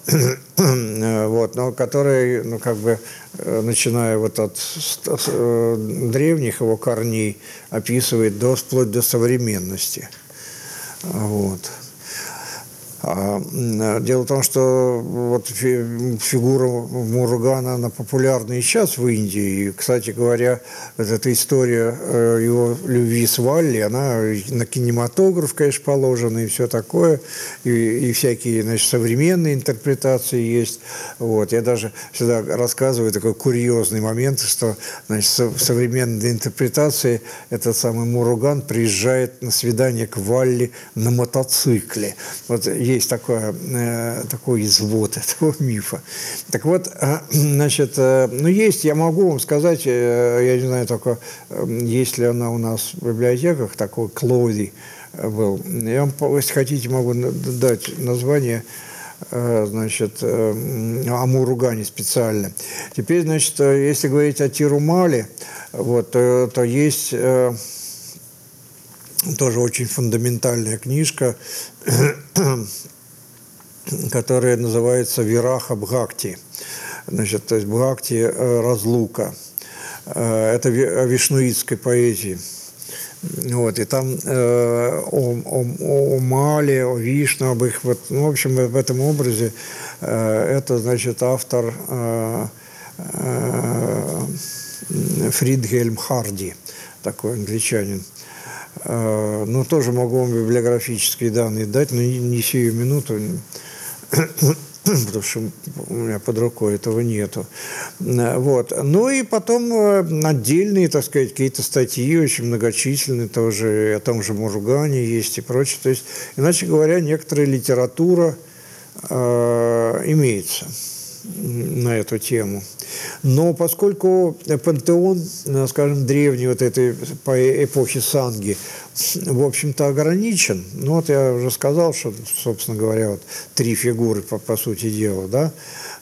вот, но которая, ну, как бы, э, начиная вот от древних его корней, описывает до, вплоть до современности. Вот. А, дело в том, что вот фигура Муругана, она популярна и сейчас в Индии. И, кстати говоря, вот эта история э, его любви с Валли, она на кинематограф, конечно, положена и все такое. И, и всякие, значит, современные интерпретации есть. Вот. Я даже всегда рассказываю такой курьезный момент, что значит, в современной интерпретации этот самый Муруган приезжает на свидание к Валли на мотоцикле. Вот есть такое, э, такой извод (laughs) этого мифа. Так вот, э, значит, э, ну есть, я могу вам сказать, я не знаю только, есть ли она у нас в библиотеках, такой Клоди был. Я вам, если хотите, могу дать название значит, о Муругане специально. Теперь, значит, если говорить о Тирумале, вот, то есть тоже очень фундаментальная книжка (clears throat) которая называется Вираха Бхакти. Значит, то есть Бхакти э, – разлука. Э, это о вишнуитской поэзии. Вот, и там э, о, о, о Мале, о Вишну, об их, вот, ну, в общем, в этом образе э, это, значит, автор э, э, Фридгельм Харди, такой англичанин. Э, ну, тоже могу вам библиографические данные дать, но не, сию минуту. (coughs) потому что у меня под рукой этого нету. Вот. Ну и потом э, отдельные, так сказать, какие-то статьи очень многочисленные, тоже о том же Мургане есть и прочее. То есть, иначе говоря, некоторая литература э, имеется на эту тему. Но поскольку пантеон, э, скажем, древний вот этой по эпохи Санги, в общем-то, ограничен. Ну, вот я уже сказал, что, собственно говоря, вот три фигуры, по, по сути дела, да,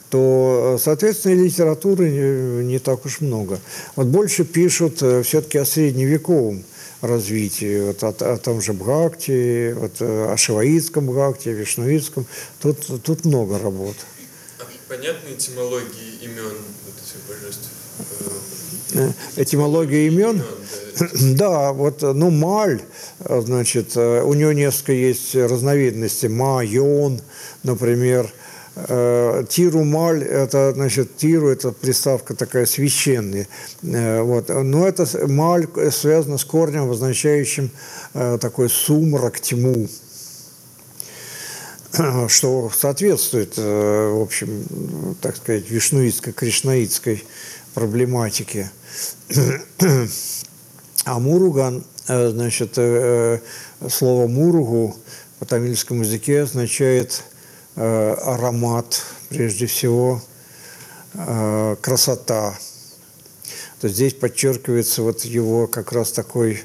то, соответственно, литературы не, не так уж много. Вот больше пишут э, все-таки о средневековом развитии, вот о, о том же Бхакти, вот э, о Шиваитском Бхакти, о Вишнуитском. Тут, тут много работ. А понятны этимологии имен вот этих божеств? Э, этимология имен? (clears throat) Да, вот, ну, маль, значит, э, у него несколько есть разновидностей. Ма, йон, например. Э, тиру маль, это, значит, тиру, это приставка такая священная. Вот. Но это маль связано с корнем, обозначающим такой сумрак, тьму (clears throat) что соответствует, в общем, так сказать, вишнуитской, кришнаитской проблематике. (clears throat) А муруган, э, значит, э, э, слово муругу по тамильскому языке означает аромат, прежде всего, красота. То здесь подчеркивается вот его как раз такой,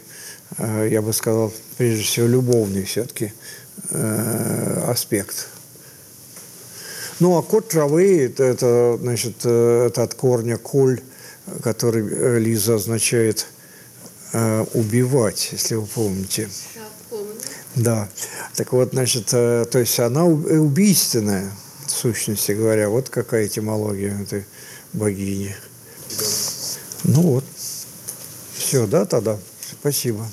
я бы сказал, прежде всего, любовный все-таки аспект. Ну, а кот травы – это, значит, это от корня коль, который э, Лиза означает э, убивать, если вы помните. Да, помню. Да. Так вот, значит, э, то есть она убийственная, в сущности говоря. Вот какая этимология этой богини. Ну вот. Все, да, тогда? Спасибо.